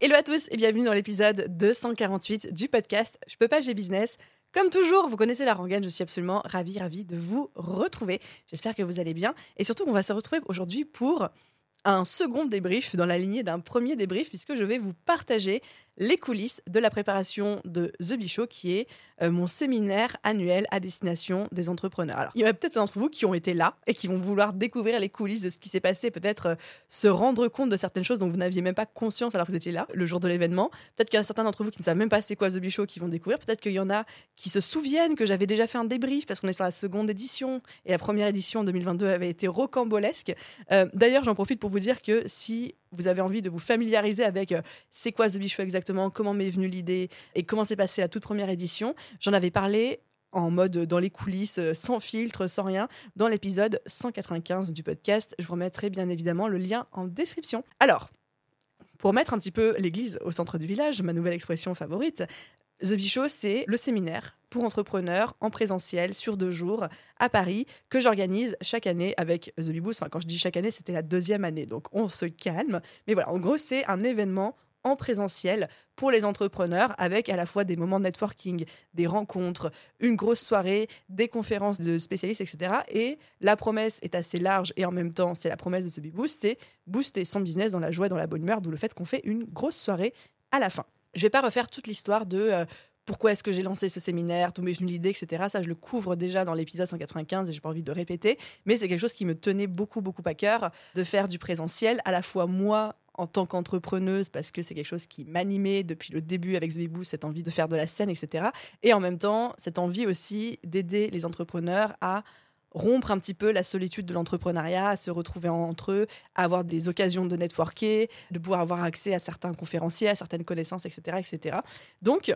Hello à tous et bienvenue dans l'épisode 248 du podcast Je peux pas, j'ai business. Comme toujours, vous connaissez la rengaine, je suis absolument ravie, ravie de vous retrouver. J'espère que vous allez bien et surtout on va se retrouver aujourd'hui pour un second débrief dans la lignée d'un premier débrief puisque je vais vous partager les coulisses de la préparation de The Bichot, qui est euh, mon séminaire annuel à destination des entrepreneurs. Alors, il y en a peut-être d'entre vous qui ont été là et qui vont vouloir découvrir les coulisses de ce qui s'est passé, peut-être euh, se rendre compte de certaines choses dont vous n'aviez même pas conscience alors que vous étiez là le jour de l'événement. Peut-être qu'il y en a certains d'entre vous qui ne savent même pas c'est quoi The Bichot qui vont découvrir. Peut-être qu'il y en a qui se souviennent que j'avais déjà fait un débrief parce qu'on est sur la seconde édition et la première édition en 2022 avait été rocambolesque. Euh, d'ailleurs, j'en profite pour vous dire que si vous avez envie de vous familiariser avec euh, c'est quoi The Bichot exactement, comment m'est venue l'idée et comment s'est passée la toute première édition, j'en avais parlé en mode dans les coulisses, euh, sans filtre, sans rien, dans l'épisode 195 du podcast. Je vous remettrai bien évidemment le lien en description. Alors, pour mettre un petit peu l'église au centre du village, ma nouvelle expression favorite, The Bichot, c'est le séminaire pour entrepreneurs en présentiel sur deux jours à Paris que j'organise chaque année avec The Biboost. Enfin, quand je dis chaque année, c'était la deuxième année, donc on se calme. Mais voilà, en gros, c'est un événement en présentiel pour les entrepreneurs avec à la fois des moments de networking, des rencontres, une grosse soirée, des conférences de spécialistes, etc. Et la promesse est assez large et en même temps, c'est la promesse de ce Biboost, c'est booster son business dans la joie, dans la bonne humeur, d'où le fait qu'on fait une grosse soirée à la fin. Je vais pas refaire toute l'histoire de euh, pourquoi est-ce que j'ai lancé ce séminaire, tout m'est venu l'idée, etc. Ça, je le couvre déjà dans l'épisode 195 et j'ai pas envie de répéter. Mais c'est quelque chose qui me tenait beaucoup, beaucoup à cœur de faire du présentiel, à la fois moi en tant qu'entrepreneuse, parce que c'est quelque chose qui m'animait depuis le début avec Zbibou, cette envie de faire de la scène, etc. Et en même temps, cette envie aussi d'aider les entrepreneurs à rompre un petit peu la solitude de l'entrepreneuriat, à se retrouver entre eux, à avoir des occasions de networker, de pouvoir avoir accès à certains conférenciers, à certaines connaissances, etc. etc. Donc,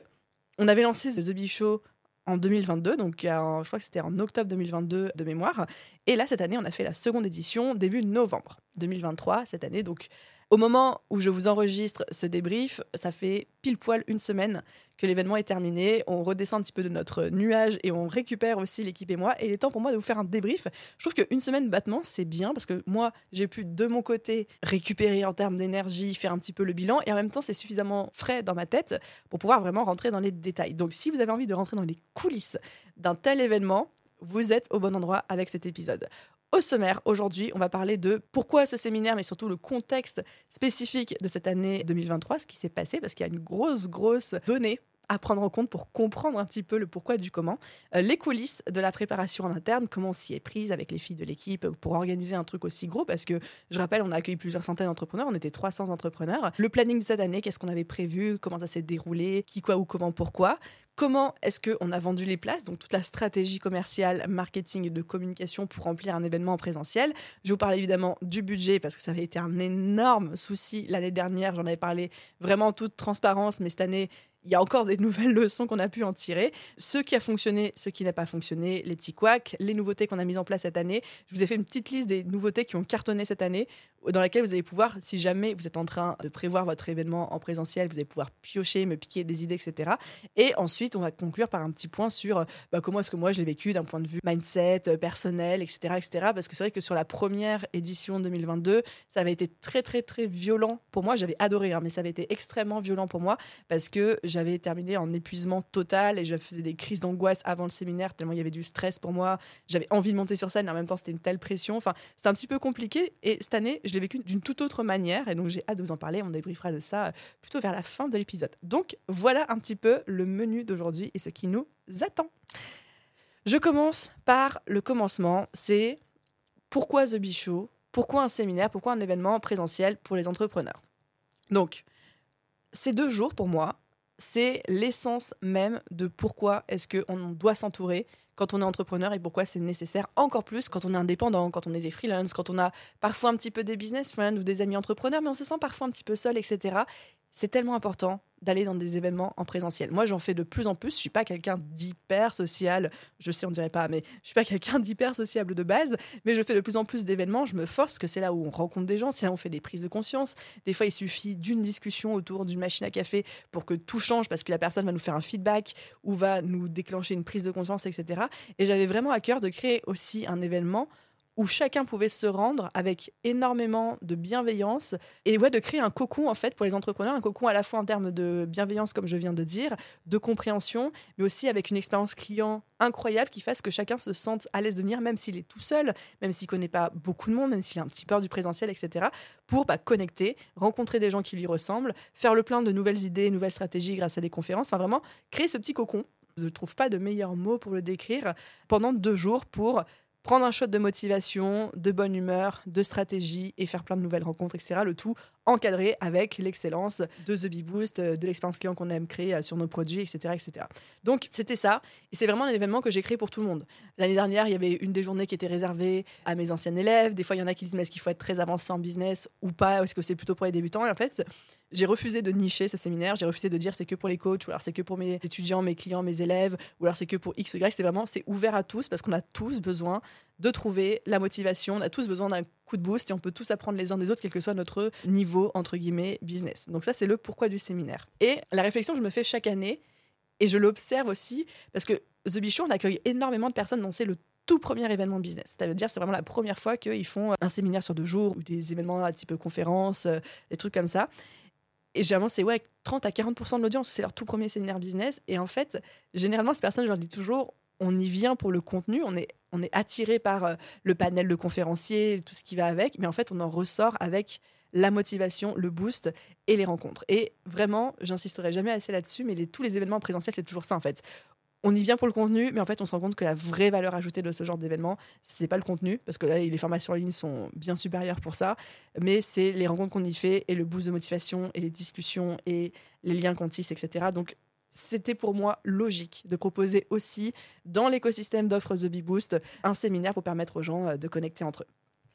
on avait lancé The Bee Show en 2022, donc je crois que c'était en octobre 2022 de mémoire. Et là, cette année, on a fait la seconde édition début novembre 2023, cette année. Donc, au moment où je vous enregistre ce débrief, ça fait pile poil une semaine que l'événement est terminé. On redescend un petit peu de notre nuage et on récupère aussi l'équipe et moi. Et il est temps pour moi de vous faire un débrief. Je trouve qu'une semaine battement, c'est bien parce que moi, j'ai pu de mon côté récupérer en termes d'énergie, faire un petit peu le bilan. Et en même temps, c'est suffisamment frais dans ma tête pour pouvoir vraiment rentrer dans les détails. Donc, si vous avez envie de rentrer dans les coulisses d'un tel événement, vous êtes au bon endroit avec cet épisode. Au sommaire, aujourd'hui, on va parler de pourquoi ce séminaire, mais surtout le contexte spécifique de cette année 2023, ce qui s'est passé, parce qu'il y a une grosse, grosse donnée à prendre en compte pour comprendre un petit peu le pourquoi du comment, euh, les coulisses de la préparation en interne, comment on s'y est prise avec les filles de l'équipe pour organiser un truc aussi gros, parce que je rappelle, on a accueilli plusieurs centaines d'entrepreneurs, on était 300 entrepreneurs. Le planning de cette année, qu'est-ce qu'on avait prévu, comment ça s'est déroulé, qui, quoi, ou comment, pourquoi. Comment est-ce qu'on a vendu les places Donc toute la stratégie commerciale, marketing et de communication pour remplir un événement en présentiel? Je vous parle évidemment du budget parce que ça avait été un énorme souci l'année dernière. J'en avais parlé vraiment en toute transparence, mais cette année, il y a encore des nouvelles leçons qu'on a pu en tirer. Ce qui a fonctionné, ce qui n'a pas fonctionné, les petits couacs, les nouveautés qu'on a mises en place cette année. Je vous ai fait une petite liste des nouveautés qui ont cartonné cette année, dans laquelle vous allez pouvoir, si jamais vous êtes en train de prévoir votre événement en présentiel, vous allez pouvoir piocher, me piquer des idées, etc. Et ensuite, on va conclure par un petit point sur bah, comment est-ce que moi je l'ai vécu d'un point de vue mindset, euh, personnel, etc. etc. parce que c'est vrai que sur la première édition 2022, ça avait été très, très, très violent pour moi. J'avais adoré, hein, mais ça avait été extrêmement violent pour moi parce que j'avais terminé en épuisement total et je faisais des crises d'angoisse avant le séminaire, tellement il y avait du stress pour moi. J'avais envie de monter sur scène, mais en même temps, c'était une telle pression. Enfin, c'est un petit peu compliqué. Et cette année, je l'ai vécu d'une toute autre manière. Et donc, j'ai hâte de vous en parler. On débriefera de ça euh, plutôt vers la fin de l'épisode. Donc, voilà un petit peu le menu d'aujourd'hui et ce qui nous attend. Je commence par le commencement. C'est pourquoi The Bichot Pourquoi un séminaire? Pourquoi un événement présentiel pour les entrepreneurs? Donc, ces deux jours, pour moi, c'est l'essence même de pourquoi est-ce qu'on doit s'entourer quand on est entrepreneur et pourquoi c'est nécessaire encore plus quand on est indépendant, quand on est des freelance, quand on a parfois un petit peu des business friends ou des amis entrepreneurs, mais on se sent parfois un petit peu seul, etc. C'est tellement important d'aller dans des événements en présentiel. Moi, j'en fais de plus en plus. Je suis pas quelqu'un d'hyper social. Je sais, on dirait pas, mais je suis pas quelqu'un d'hyper sociable de base. Mais je fais de plus en plus d'événements. Je me force parce que c'est là où on rencontre des gens, c'est là où on fait des prises de conscience. Des fois, il suffit d'une discussion autour d'une machine à café pour que tout change parce que la personne va nous faire un feedback ou va nous déclencher une prise de conscience, etc. Et j'avais vraiment à cœur de créer aussi un événement où chacun pouvait se rendre avec énormément de bienveillance et ouais, de créer un cocon en fait pour les entrepreneurs, un cocon à la fois en termes de bienveillance comme je viens de dire, de compréhension, mais aussi avec une expérience client incroyable qui fasse que chacun se sente à l'aise de venir, même s'il est tout seul, même s'il connaît pas beaucoup de monde, même s'il a un petit peur du présentiel, etc., pour bah, connecter, rencontrer des gens qui lui ressemblent, faire le plein de nouvelles idées, nouvelles stratégies grâce à des conférences, enfin vraiment créer ce petit cocon je ne trouve pas de meilleur mot pour le décrire, pendant deux jours pour prendre un shot de motivation, de bonne humeur, de stratégie et faire plein de nouvelles rencontres, etc. Le tout encadré avec l'excellence de The Bee Boost, euh, de l'expérience client qu'on aime créer euh, sur nos produits, etc. etc. Donc c'était ça, et c'est vraiment un événement que j'ai créé pour tout le monde. L'année dernière, il y avait une des journées qui était réservée à mes anciens élèves. Des fois, il y en a qui disent mais est-ce qu'il faut être très avancé en business ou pas? Est-ce que c'est plutôt pour les débutants? Et en fait, j'ai refusé de nicher ce séminaire, j'ai refusé de dire c'est que pour les coachs, ou alors c'est que pour mes étudiants, mes clients, mes élèves, ou alors c'est que pour X ou Y. C'est vraiment, c'est ouvert à tous parce qu'on a tous besoin de trouver la motivation, on a tous besoin d'un coup de boost et on peut tous apprendre les uns des autres, quel que soit notre niveau, entre guillemets, business. Donc ça, c'est le pourquoi du séminaire. Et la réflexion que je me fais chaque année, et je l'observe aussi, parce que The Bichon, on accueille énormément de personnes dont c'est le tout premier événement business. Ça veut dire c'est vraiment la première fois qu'ils font un séminaire sur deux jours ou des événements à type conférence, euh, des trucs comme ça. Et généralement, c'est ouais, 30 à 40% de l'audience, c'est leur tout premier séminaire business. Et en fait, généralement, ces personnes, je leur dis toujours, on y vient pour le contenu, on est, on est attiré par euh, le panel de conférenciers, tout ce qui va avec, mais en fait, on en ressort avec la motivation, le boost et les rencontres. Et vraiment, j'insisterai jamais assez là-dessus, mais tous les événements présentiels, c'est toujours ça en fait. On y vient pour le contenu, mais en fait, on se rend compte que la vraie valeur ajoutée de ce genre d'événement, c'est pas le contenu, parce que là, les formations en ligne sont bien supérieures pour ça, mais c'est les rencontres qu'on y fait et le boost de motivation et les discussions et les liens qu'on tisse, etc. Donc, c'était pour moi logique de proposer aussi dans l'écosystème d'offres The Bee Boost un séminaire pour permettre aux gens euh, de connecter entre eux.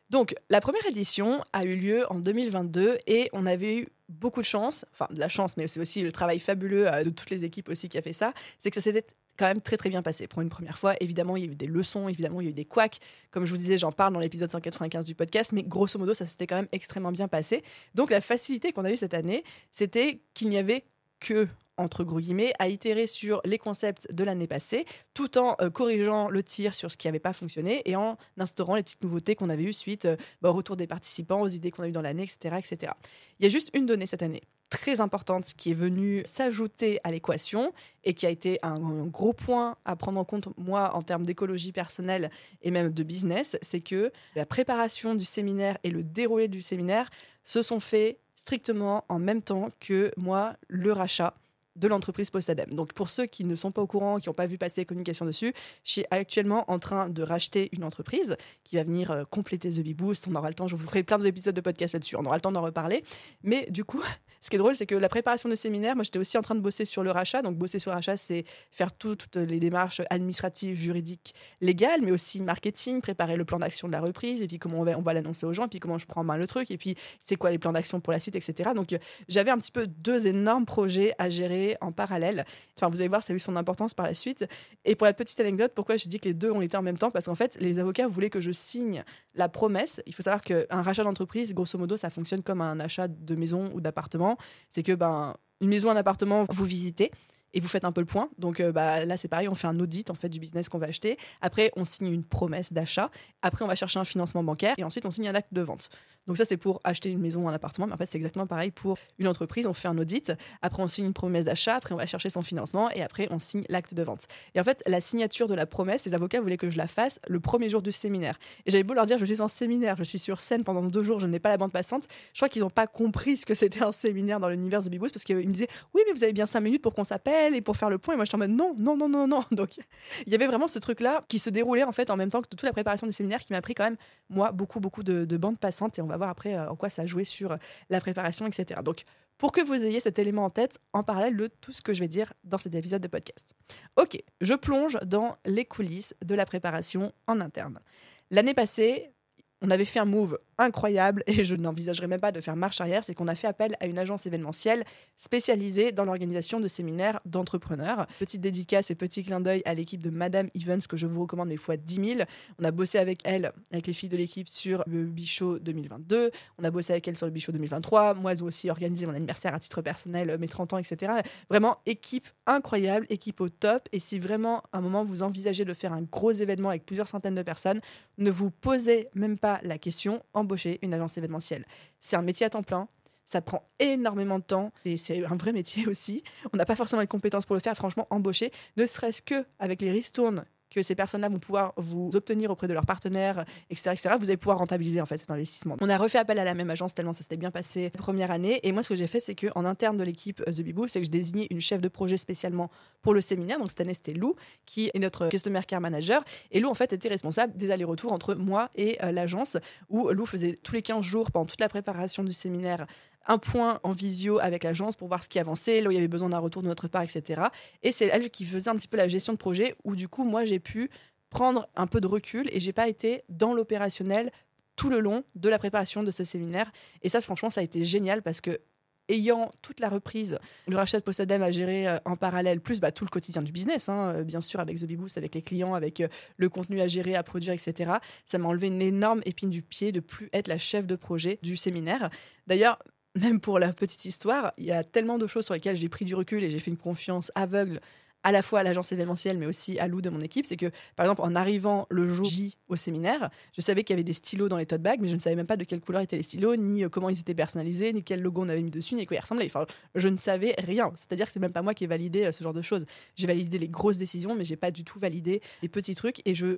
Donc, la première édition a eu lieu en 2022 et on avait eu beaucoup de chance, enfin de la chance, mais c'est aussi le travail fabuleux euh, de toutes les équipes aussi qui a fait ça, c'est que ça s'était quand même très très bien passé pour une première fois. Évidemment, il y a eu des leçons, évidemment, il y a eu des couacs. Comme je vous disais, j'en parle dans l'épisode 195 du podcast, mais grosso modo, ça s'était quand même extrêmement bien passé. Donc la facilité qu'on a eue cette année, c'était qu'il n'y avait que entre gros guillemets, à itérer sur les concepts de l'année passée, tout en euh, corrigeant le tir sur ce qui n'avait pas fonctionné et en instaurant les petites nouveautés qu'on avait eues suite euh, bah, au retour des participants, aux idées qu'on a eues dans l'année, etc., etc. Il y a juste une donnée cette année très importante qui est venue s'ajouter à l'équation et qui a été un, un, gros point à prendre en compte, moi, en termes d'écologie personnelle et même de business, c'est que la préparation du séminaire et le déroulé du séminaire se sont faits strictement en même temps que moi, le rachat de l'entreprise Postadem. Donc pour ceux qui ne sont pas au courant, qui n'ont pas vu passer la communication dessus, je suis actuellement en train de racheter une entreprise qui va venir euh, compléter The Bee Boost. On aura le temps, je vous ferai plein d'épisodes de podcast là-dessus, on aura le temps d'en reparler. Mais du coup, ce qui est drôle, c'est que la préparation de séminaire, moi j'étais aussi en train de bosser sur le rachat. Donc bosser sur le rachat, c'est faire toutes les démarches administratives, juridiques, légales, mais aussi marketing, préparer le plan d'action de la reprise, et puis comment on va, on va l'annoncer aux gens, et puis comment je prends en main le truc, et puis c'est quoi les plans d'action pour la suite, etc. Donc euh, j'avais un petit peu deux énormes projets à gérer en parallèle. Enfin, vous allez voir, ça a eu son importance par la suite. Et pour la petite anecdote, pourquoi je dis que les deux ont été en même temps? Parce qu'en fait, les avocats voulaient que je signe la promesse. Il faut savoir qu'un rachat d'entreprise, grosso modo, ça fonctionne comme un achat de maison ou d'appartement. C'est que, ben, une maison, un appartement, vous visitez et vous faites un peu le point. Donc euh, bah, là, c'est pareil, on fait un audit en fait du business qu'on va acheter. Après, on signe une promesse d'achat. Après, on va chercher un financement bancaire et ensuite, on signe un acte de vente. Donc ça, c'est pour acheter une maison ou un appartement. Mais en fait, c'est exactement pareil pour une entreprise. On fait un audit. Après, on signe une promesse d'achat. Après, on va chercher son financement et après, on signe l'acte de vente. Et en fait, la signature de la promesse, les avocats voulaient que je la fasse le premier jour du séminaire. Et j'avais beau leur dire, je suis en séminaire, je suis sur scène pendant deux jours, je n'ai pas la bande passante. Je crois qu'ils n'ont pas compris ce que c'était un séminaire dans l'univers de Bibous parce qu'ils me disaient, oui, mais vous avez bien cinq minutes pour qu'on s'appelle et pour faire le point. Et moi, je en mode non, non, non, non, non. Donc, il y avait vraiment ce truc-là qui se déroulait en fait en même temps que toute la préparation du séminaire qui m'a pris quand même, moi, beaucoup, beaucoup de, de bandes passantes. Et on va voir après euh, en quoi ça a joué sur la préparation, etc. Donc, pour que vous ayez cet élément en tête en parallèle de tout ce que je vais dire dans cet épisode de podcast. Ok, je plonge dans les coulisses de la préparation en interne. L'année passée, on avait fait un move incroyable et je n'envisagerais même pas de faire marche arrière, c'est qu'on a fait appel à une agence événementielle spécialisée dans l'organisation de séminaires d'entrepreneurs. Petite dédicace et petit clin d'œil à l'équipe de Madame Evans que je vous recommande mes fois 10 000. On a bossé avec elle, avec les filles de l'équipe sur le Bichot 2022. On a bossé avec elle sur le Bichot 2023. Moi, ont aussi organisé mon anniversaire à titre personnel, mes 30 ans, etc. Vraiment, équipe incroyable, équipe au top. Et si vraiment, à un moment, vous envisagez de faire un gros événement avec plusieurs centaines de personnes, ne vous posez même pas la question, embaucher une agence événementielle. C'est un métier à temps plein. Ça prend énormément de temps et c'est un vrai métier aussi. On n'a pas forcément les compétences pour le faire. Franchement, embaucher, ne serait-ce que avec les ristournes que ces personnes-là vont pouvoir vous obtenir auprès de leurs partenaires, etc., etc., vous allez pouvoir rentabiliser en fait cet investissement. On a refait appel à la même agence tellement ça s'était bien passé la première année. Et moi, ce que j'ai fait, c'est qu'en interne de l'équipe euh, The Bibou, c'est que je désignais une chef de projet spécialement pour le séminaire. Donc cette année, c'était Lou, qui est notre Customer Care Manager. Et Lou, en fait, était responsable des allers-retours entre moi et euh, l'agence, où Lou faisait tous les 15 jours, pendant toute la préparation du séminaire, un point en visio avec l'agence pour voir ce qui avançait, là où il y avait besoin d'un retour de notre part, etc. Et c'est elle qui faisait un petit peu la gestion de projet, où du coup, moi, j'ai pu prendre un peu de recul et j'ai pas été dans l'opérationnel tout le long de la préparation de ce séminaire. Et ça, franchement, ça a été génial parce que ayant toute la reprise, le rachat de Postadem à gérer euh, en parallèle, plus bah, tout le quotidien du business, hein, euh, bien sûr, avec The Beboost, avec les clients, avec euh, le contenu à gérer, à produire, etc. Ça m'a enlevé une énorme épine du pied de plus être la chef de projet du séminaire. D'ailleurs, même pour la petite histoire, il y a tellement de choses sur lesquelles j'ai pris du recul et j'ai fait une confiance aveugle à la fois à l'agence événementielle, mais aussi à Lou de mon équipe, c'est que, par exemple, en arrivant le jour J au séminaire, je savais qu'il y avait des stylos dans les tote bags, mais je ne savais même pas de quelle couleur étaient les stylos, ni euh, comment ils étaient personnalisés, ni quel logo on avait mis dessus, ni quoi ils ressemblaient. Enfin, je ne savais rien. C'est-à-dire que c'est même pas moi qui ai validé euh, ce genre de choses. J'ai validé les grosses décisions, mais j'ai pas du tout validé les petits trucs. Et je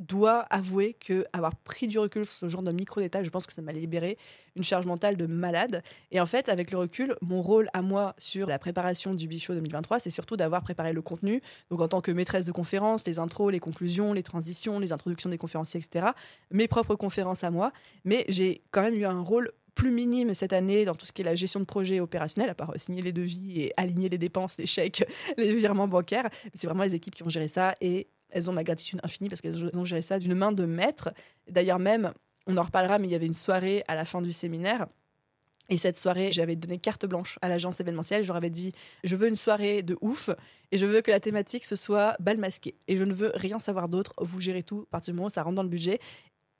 dois avouer que avoir pris du recul sur ce genre de micro détails, je pense que ça m'a libéré une charge mentale de malade. Et en fait, avec le recul, mon rôle à moi sur la préparation du Bichot 2023, c'est surtout d'avoir préparé le contenu. Donc en tant que maîtresse de conférence, les intros, les conclusions, les transitions, les introductions des conférenciers, etc. Mes propres conférences à moi. Mais j'ai quand même eu un rôle plus minime cette année dans tout ce qui est la gestion de projet opérationnel, à part signer les devis et aligner les dépenses, les chèques, les virements bancaires. C'est vraiment les équipes qui ont géré ça et elles ont ma gratitude infinie parce qu'elles ont géré ça d'une main de maître. D'ailleurs, même, on en reparlera, mais il y avait une soirée à la fin du séminaire. Et cette soirée, j'avais donné carte blanche à l'agence événementielle. Je leur avais dit Je veux une soirée de ouf et je veux que la thématique ce soit bal masqué. Et je ne veux rien savoir d'autre. Vous gérez tout à partir du moment où ça rentre dans le budget.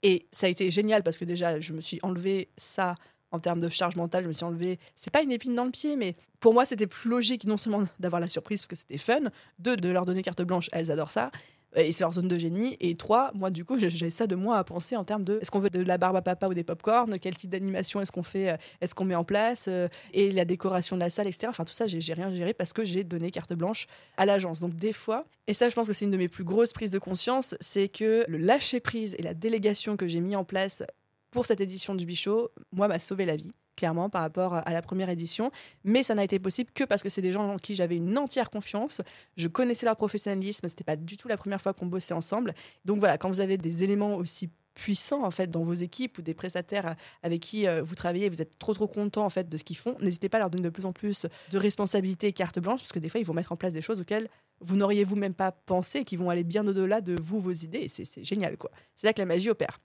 Et ça a été génial parce que déjà, je me suis enlevé ça en termes de charge mentale, je me suis enlevé. C'est pas une épine dans le pied, mais pour moi, c'était plus logique non seulement d'avoir la surprise parce que c'était fun, de leur donner carte blanche, elles adorent ça, et c'est leur zone de génie. Et trois, moi, du coup, j'ai ça de moi à penser en termes de est-ce qu'on veut de la barbe à papa ou des pop-corn Quel type d'animation est-ce qu'on fait euh, Est-ce qu'on met en place euh, Et la décoration de la salle, etc. Enfin, tout ça, j'ai rien géré parce que j'ai donné carte blanche à l'agence. Donc, des fois, et ça, je pense que c'est une de mes plus grosses prises de conscience, c'est que le lâcher prise et la délégation que j'ai mis en place pour cette édition du Bichot, moi, m'a sauvé la vie clairement par rapport à la première édition. Mais ça n'a été possible que parce que c'est des gens en qui j'avais une entière confiance. Je connaissais leur professionnalisme. C'était pas du tout la première fois qu'on bossait ensemble. Donc voilà, quand vous avez des éléments aussi puissants en fait dans vos équipes ou des prestataires avec qui euh, vous travaillez, vous êtes trop trop content en fait de ce qu'ils font. N'hésitez pas à leur donner de plus en plus de responsabilités et carte blanche parce que des fois ils vont mettre en place des choses auxquelles vous n'auriez vous même pas pensé, qui vont aller bien au-delà de vous, vos idées. Et c'est génial quoi. C'est là que la magie opère.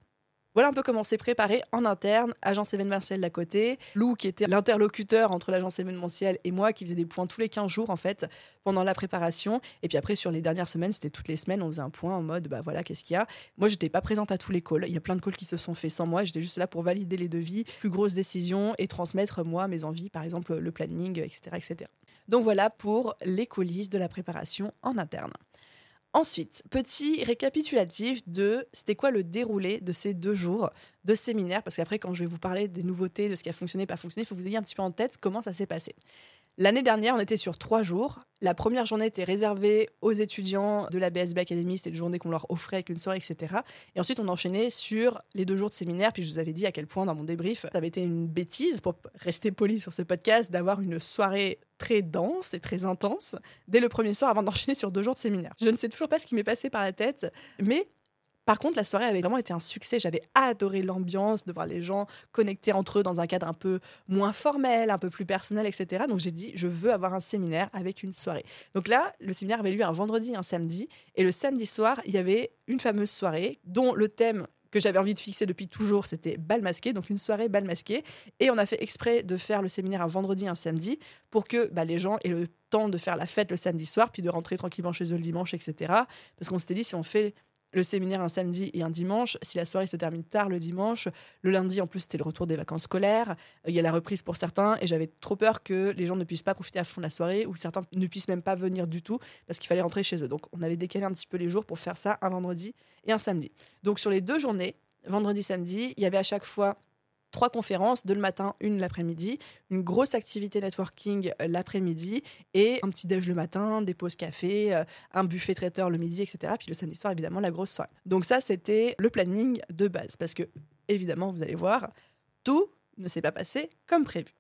Voilà un peu comment c'est préparé en interne, agence événementielle d'à côté, Lou qui était l'interlocuteur entre l'agence événementielle et moi qui faisait des points tous les 15 jours en fait pendant la préparation et puis après sur les dernières semaines, c'était toutes les semaines, on faisait un point en mode bah voilà, qu'est-ce qu'il y a? Moi, j'étais pas présente à tous les calls, il y a plein de calls qui se sont faits sans moi, j'étais juste là pour valider les devis, plus grosses décisions et transmettre moi mes envies, par exemple le planning, etc., etc. Donc voilà pour les coulisses de la préparation en interne. Ensuite, petit récapitulatif de c'était quoi le déroulé de ces deux jours de séminaire, parce qu'après, quand je vais vous parler des nouveautés, de ce qui a fonctionné, pas fonctionné, il faut que vous ayez un petit peu en tête comment ça s'est passé. L'année dernière, on était sur trois jours. La première journée était réservée aux étudiants de la BSB Academy, c'était une journée qu'on leur offrait avec une soirée, etc. Et ensuite, on enchaînait sur les deux jours de séminaire. Puis je vous avais dit à quel point, dans mon débrief, ça avait été une bêtise, pour rester poli sur ce podcast, d'avoir une soirée très dense et très intense dès le premier soir avant d'enchaîner sur deux jours de séminaire. Je ne sais toujours pas ce qui m'est passé par la tête, mais par contre, la soirée avait vraiment été un succès. J'avais adoré l'ambiance, de voir les gens connectés entre eux dans un cadre un peu moins formel, un peu plus personnel, etc. Donc j'ai dit, je veux avoir un séminaire avec une soirée. Donc là, le séminaire avait lieu un vendredi un samedi. Et le samedi soir, il y avait une fameuse soirée dont le thème que j'avais envie de fixer depuis toujours, c'était bal masqué, donc une soirée bal masqué. Et on a fait exprès de faire le séminaire un vendredi un samedi pour que bah, les gens aient le temps de faire la fête le samedi soir, puis de rentrer tranquillement chez eux le dimanche, etc. Parce qu'on s'était dit, si on fait le séminaire un samedi et un dimanche. Si la soirée se termine tard le dimanche, le lundi en plus c'était le retour des vacances scolaires. Euh, il y a la reprise pour certains et j'avais trop peur que les gens ne puissent pas profiter à fond de la soirée ou certains ne puissent même pas venir du tout parce qu'il fallait rentrer chez eux. Donc on avait décalé un petit peu les jours pour faire ça un vendredi et un samedi. Donc sur les deux journées, vendredi samedi, il y avait à chaque fois trois conférences, deux le matin, une l'après-midi, une grosse activité networking euh, l'après-midi et un petit déj le matin, des pauses café, euh, un buffet traiteur le midi, etc. Puis le samedi soir, évidemment, la grosse soirée. Donc ça, c'était le planning de base parce que, évidemment, vous allez voir, tout ne s'est pas passé comme prévu.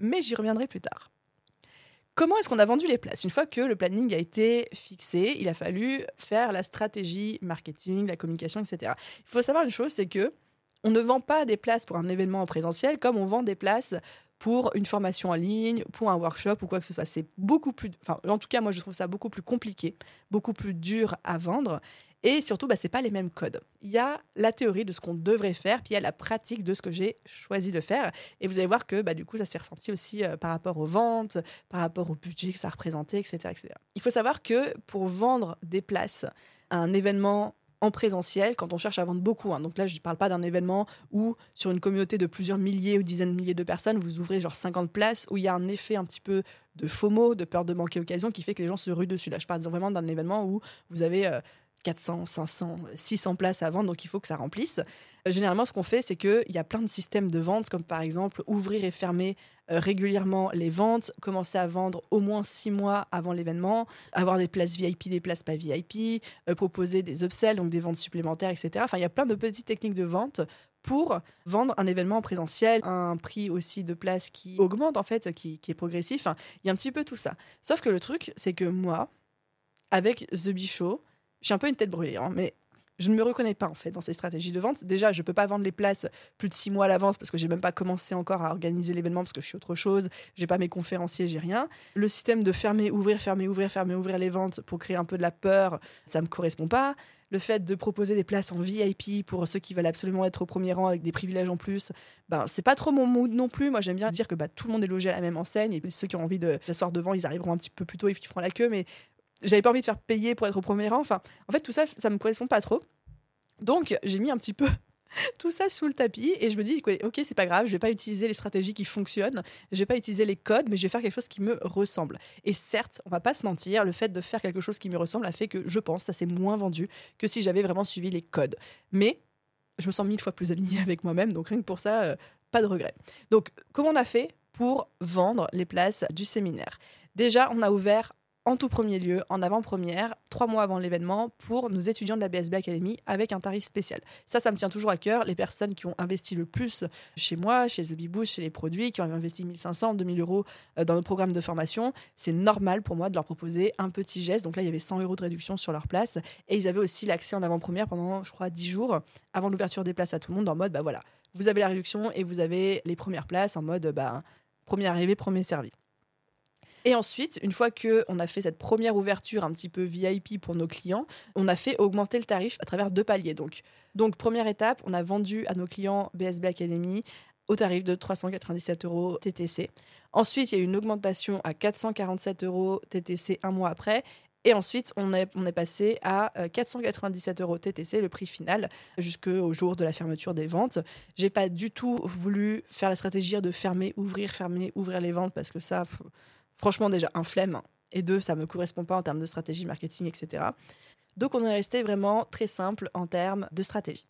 Mais j'y reviendrai plus tard. Comment est-ce qu'on a vendu les places? Une fois que le planning a été fixé, il a fallu faire la stratégie marketing, la communication, etc. Il faut savoir une chose, c'est que on ne vend pas des places pour un événement en présentiel comme on vend des places pour une formation en ligne, pour un workshop ou quoi que ce soit. C'est beaucoup plus, enfin, en tout cas, moi, je trouve ça beaucoup plus compliqué, beaucoup plus dur à vendre. Et surtout, bah, ce pas les mêmes codes. Il y a la théorie de ce qu'on devrait faire, puis il y a la pratique de ce que j'ai choisi de faire. Et vous allez voir que bah, du coup, ça s'est ressenti aussi euh, par rapport aux ventes, par rapport au budget que ça représentait, etc., etc. Il faut savoir que pour vendre des places à un événement en présentiel quand on cherche à vendre beaucoup. Hein. Donc là, je ne parle pas d'un événement où, sur une communauté de plusieurs milliers ou dizaines de milliers de personnes, vous ouvrez genre 50 places, où il y a un effet un petit peu de FOMO, de peur de manquer occasion, qui fait que les gens se ruent dessus. Là, je parle vraiment d'un événement où vous avez euh, 400, 500, 600 places à vendre, donc il faut que ça remplisse. Euh, généralement, ce qu'on fait, c'est qu'il y a plein de systèmes de vente, comme par exemple ouvrir et fermer euh, régulièrement les ventes, commencer à vendre au moins six mois avant l'événement, avoir des places VIP, des places pas VIP, euh, proposer des upsells, donc des ventes supplémentaires, etc. Enfin, il y a plein de petites techniques de vente pour vendre un événement en présentiel, un prix aussi de place qui augmente en fait, qui, qui est progressif. il y a un petit peu tout ça. Sauf que le truc, c'est que moi, avec The Bichot, j'ai un peu une tête brûlée, hein, mais je ne me reconnais pas en fait dans ces stratégies de vente. Déjà, je ne peux pas vendre les places plus de six mois à l'avance parce que j'ai même pas commencé encore à organiser l'événement parce que je suis autre chose. J'ai pas mes conférenciers, j'ai rien. Le système de fermer, ouvrir, fermer, ouvrir, fermer, ouvrir les ventes pour créer un peu de la peur, ça me correspond pas. Le fait de proposer des places en VIP pour ceux qui veulent absolument être au premier rang avec des privilèges en plus, ben c'est pas trop mon mood non plus. Moi, j'aime bien dire que bah, tout le monde est logé à la même enseigne et ceux qui ont envie de s'asseoir devant, ils arriveront un petit peu plus tôt et puis ils feront la queue. Mais j'avais pas envie de faire payer pour être au premier rang. Enfin, en fait, tout ça, ça me correspond pas trop. Donc, j'ai mis un petit peu tout ça sous le tapis et je me dis, ok, c'est pas grave, je vais pas utiliser les stratégies qui fonctionnent, je vais pas utiliser les codes, mais je vais faire quelque chose qui me ressemble. Et certes, on va pas se mentir, le fait de faire quelque chose qui me ressemble a fait que je pense ça s'est moins vendu que si j'avais vraiment suivi les codes. Mais je me sens mille fois plus alignée avec moi-même, donc rien que pour ça, euh, pas de regret. Donc, comment on a fait pour vendre les places du séminaire? Déjà, on a ouvert en tout premier lieu, en avant-première, trois mois avant l'événement, pour nos étudiants de la BSB Academy avec un tarif spécial. Ça, ça me tient toujours à cœur. Les personnes qui ont investi le plus chez moi, chez The chez les produits, qui ont investi 1500, 2000 euros euh, dans nos programmes de formation, c'est normal pour moi de leur proposer un petit geste. Donc là, il y avait 100 euros de réduction sur leur place. Et ils avaient aussi l'accès en avant-première pendant, je crois, 10 jours avant l'ouverture des places à tout le monde, en mode, bah voilà, vous avez la réduction et vous avez les premières places en mode, bah, premier arrivé, premier servi. Et ensuite, une fois qu'on a fait cette première ouverture un petit peu VIP pour nos clients, on a fait augmenter le tarif à travers deux paliers. Donc, première étape, on a vendu à nos clients BSB Academy au tarif de 397 euros TTC. Ensuite, il y a eu une augmentation à 447 euros TTC un mois après. Et ensuite, on est, on est passé à 497 euh, euros TTC, le prix final, jusqu'au jour de la fermeture des ventes. J'ai pas du tout voulu faire la stratégie de fermer, ouvrir, fermer, ouvrir les ventes, parce que ça, franchement, déjà, un flemme. Et deux, ça ne me correspond pas en termes de stratégie marketing, etc. Donc, on est resté vraiment très simple en termes de stratégie.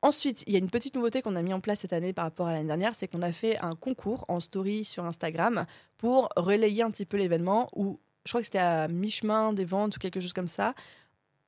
Ensuite, il y a une petite nouveauté qu'on a mis en place cette année par rapport à l'année dernière, c'est qu'on a fait un concours en story sur Instagram pour relayer un petit peu l'événement où je crois que c'était à mi-chemin des ventes ou quelque chose comme ça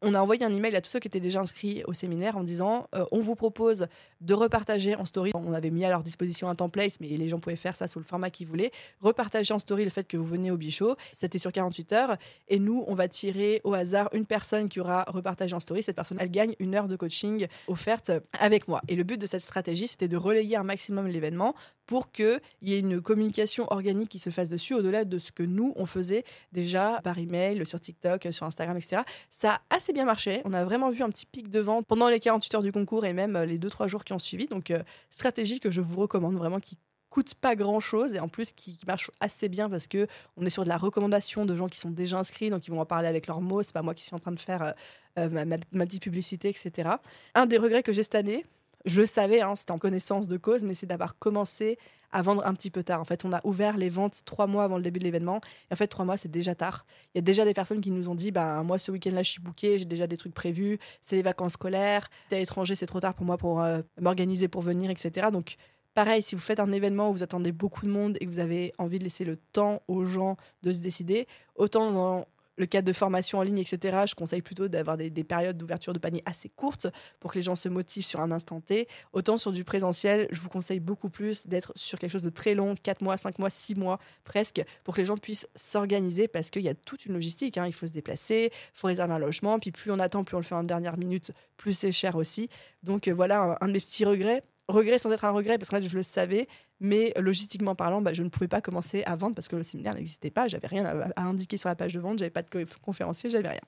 on a envoyé un email à tous ceux qui étaient déjà inscrits au séminaire en disant euh, on vous propose de repartager en story. On avait mis à leur disposition un template, mais les gens pouvaient faire ça sous le format qu'ils voulaient. Repartager en story le fait que vous venez au bichot. C'était sur 48 heures. Et nous, on va tirer au hasard une personne qui aura repartagé en story. Cette personne, elle gagne une heure de coaching offerte avec moi. Et le but de cette stratégie, c'était de relayer un maximum l'événement pour qu'il y ait une communication organique qui se fasse dessus, au-delà de ce que nous, on faisait déjà par email, sur TikTok, sur Instagram, etc. Ça a assez bien marché. On a vraiment vu un petit pic de vente pendant les 48 heures du concours et même euh, les 2-3 jours qui ont suivi. Donc, euh, stratégie que je vous recommande vraiment, qui coûte pas grand chose et en plus qui, marche assez bien parce que on est sur de la recommandation de gens qui sont déjà inscrits donc ils vont en parler avec leurs mots c'est pas moi qui suis en train de faire euh, ma, ma, petite publicité etc un des regrets que j'ai cette année je le savais, hein, c'était en connaissance de cause, mais c'est d'avoir commencé à vendre un petit peu tard. En fait, on a ouvert les ventes trois mois avant le début de l'événement. Et en fait, trois mois, c'est déjà tard. Il y a déjà des personnes qui nous ont dit bah, Moi, ce week-end-là, je suis booké, j'ai déjà des trucs prévus, c'est les vacances scolaires, t'es à l'étranger, c'est trop tard pour moi pour euh, m'organiser pour venir, etc. Donc, pareil, si vous faites un événement où vous attendez beaucoup de monde et que vous avez envie de laisser le temps aux gens de se décider, autant le cadre de formation en ligne, etc., je conseille plutôt d'avoir des, périodes d'ouverture de panier assez courtes pour que les gens se motivent sur un instant T. Autant sur du présentiel, je vous conseille beaucoup plus d'être sur quelque chose de très long, 4 mois, 5 mois, 6 mois presque, pour que les gens puissent s'organiser parce qu'il y a toute une logistique. Hein. Il faut se déplacer, il faut réserver un logement, puis plus on attend, plus on le fait en dernière minute, plus c'est cher aussi. Donc euh, voilà un, un des petits regrets regret sans être un regret parce que je le savais, mais logistiquement parlant, bah, je ne pouvais pas commencer à vendre parce que le séminaire n'existait pas, j'avais rien à, indiquer sur la page de vente, j'avais pas de conférencier, j'avais rien.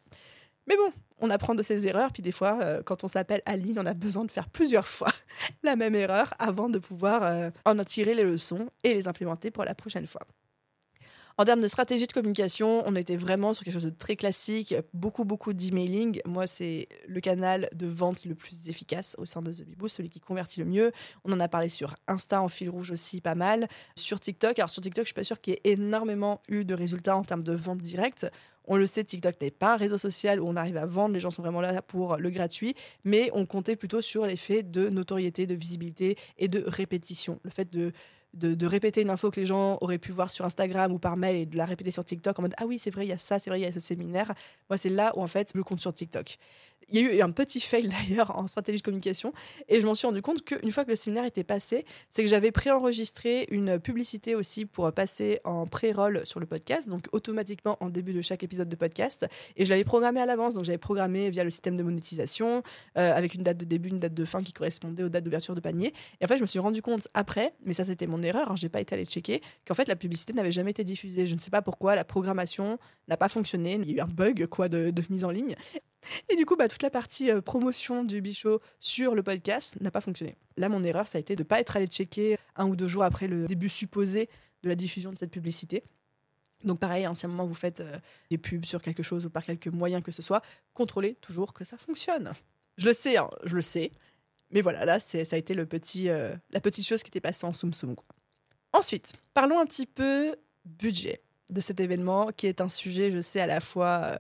Mais bon, on apprend de ses erreurs, puis des fois, euh, quand on s'appelle Aline, on a besoin de faire plusieurs fois la même erreur avant de pouvoir euh, en tirer les leçons et les implémenter pour la prochaine fois. En termes de stratégie de communication, on était vraiment sur quelque chose de très classique, beaucoup, beaucoup d'emailing. Moi, c'est le canal de vente le plus efficace au sein de The Biboo, celui qui convertit le mieux. On en a parlé sur Insta en fil rouge aussi, pas mal. Sur TikTok, alors sur TikTok, je suis pas sûre qu'il y ait énormément eu de résultats en termes de vente directe. On le sait, TikTok n'est pas un réseau social où on arrive à vendre, les gens sont vraiment là pour le gratuit, mais on comptait plutôt sur l'effet de notoriété, de visibilité et de répétition. Le fait de de, répéter une info que les gens auraient pu voir sur Instagram ou par mail et de la répéter sur TikTok en mode ah oui c'est vrai il y a ça c'est vrai il y a ce séminaire. Moi c'est là où en fait je compte sur TikTok il y a eu un petit fail d'ailleurs en stratégie de communication et je m'en suis rendu compte qu'une fois que le séminaire était passé, c'est que j'avais préenregistré une publicité aussi pour passer en pré-roll sur le podcast, donc automatiquement en début de chaque épisode de podcast. Et je l'avais programmé à l'avance, donc j'avais programmé via le système de monétisation euh, avec une date de début, une date de fin qui correspondait aux dates d'ouverture de panier. Et en fait, je me suis rendu compte après, mais ça c'était mon erreur, hein, j'ai pas été allé checker, qu'en fait la publicité n'avait jamais été diffusée. Je ne sais pas pourquoi, la programmation n'a pas fonctionné, il y a eu un bug quoi de, de mise en ligne. Et du coup, bah, toute la partie euh, promotion du bichot sur le podcast n'a pas fonctionné. Là, mon erreur, ça a été de ne pas être allé checker un ou deux jours après le début supposé de la diffusion de cette publicité. Donc pareil, hein, si à un moment vous faites euh, des pubs sur quelque chose ou par quelque moyen que ce soit, contrôlez toujours que ça fonctionne. Je le sais, hein, je le sais. Mais voilà, là, ça a été le petit, euh, la petite chose qui était passée en soum soum. Ensuite, parlons un petit peu budget de cet événement, qui est un sujet, je sais, à la fois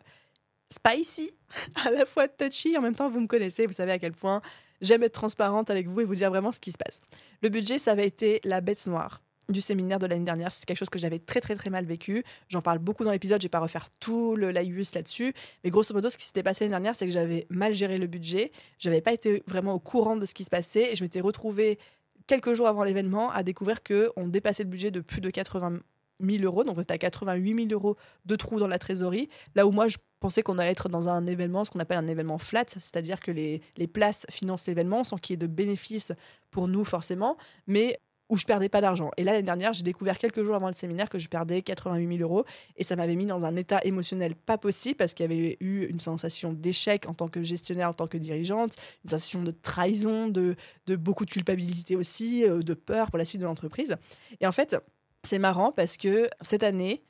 spicy, à la fois touchy. En même temps, vous me connaissez, vous savez à quel point j'aime être transparente avec vous et vous dire vraiment ce qui se passe. Le budget, ça avait été la bête noire du séminaire de l'année dernière. C'est quelque chose que j'avais très très très mal vécu. J'en parle beaucoup dans l'épisode, je vais pas refaire tout le laïus là-dessus. Mais grosso modo, ce qui s'était passé l'année dernière, c'est que j'avais mal géré le budget. J'avais pas été vraiment au courant de ce qui se passait et je m'étais retrouvée quelques jours avant l'événement à découvrir qu'on dépassait le budget de plus de 80 000 euros. Donc, tu as 88 000 euros de trous dans la trésorerie. Là où moi, je pensais qu'on allait être dans un événement, ce qu'on appelle un événement flat, c'est-à-dire que les, les places financent l'événement sans qu'il y ait de bénéfices pour nous forcément, mais où je perdais pas d'argent. Et là, l'année dernière, j'ai découvert quelques jours avant le séminaire que je perdais 88 000 euros et ça m'avait mis dans un état émotionnel pas possible parce qu'il y avait eu une sensation d'échec en tant que gestionnaire, en tant que dirigeante, une sensation de trahison, de, de beaucoup de culpabilité aussi, euh, de peur pour la suite de l'entreprise. Et en fait, c'est marrant parce que cette année,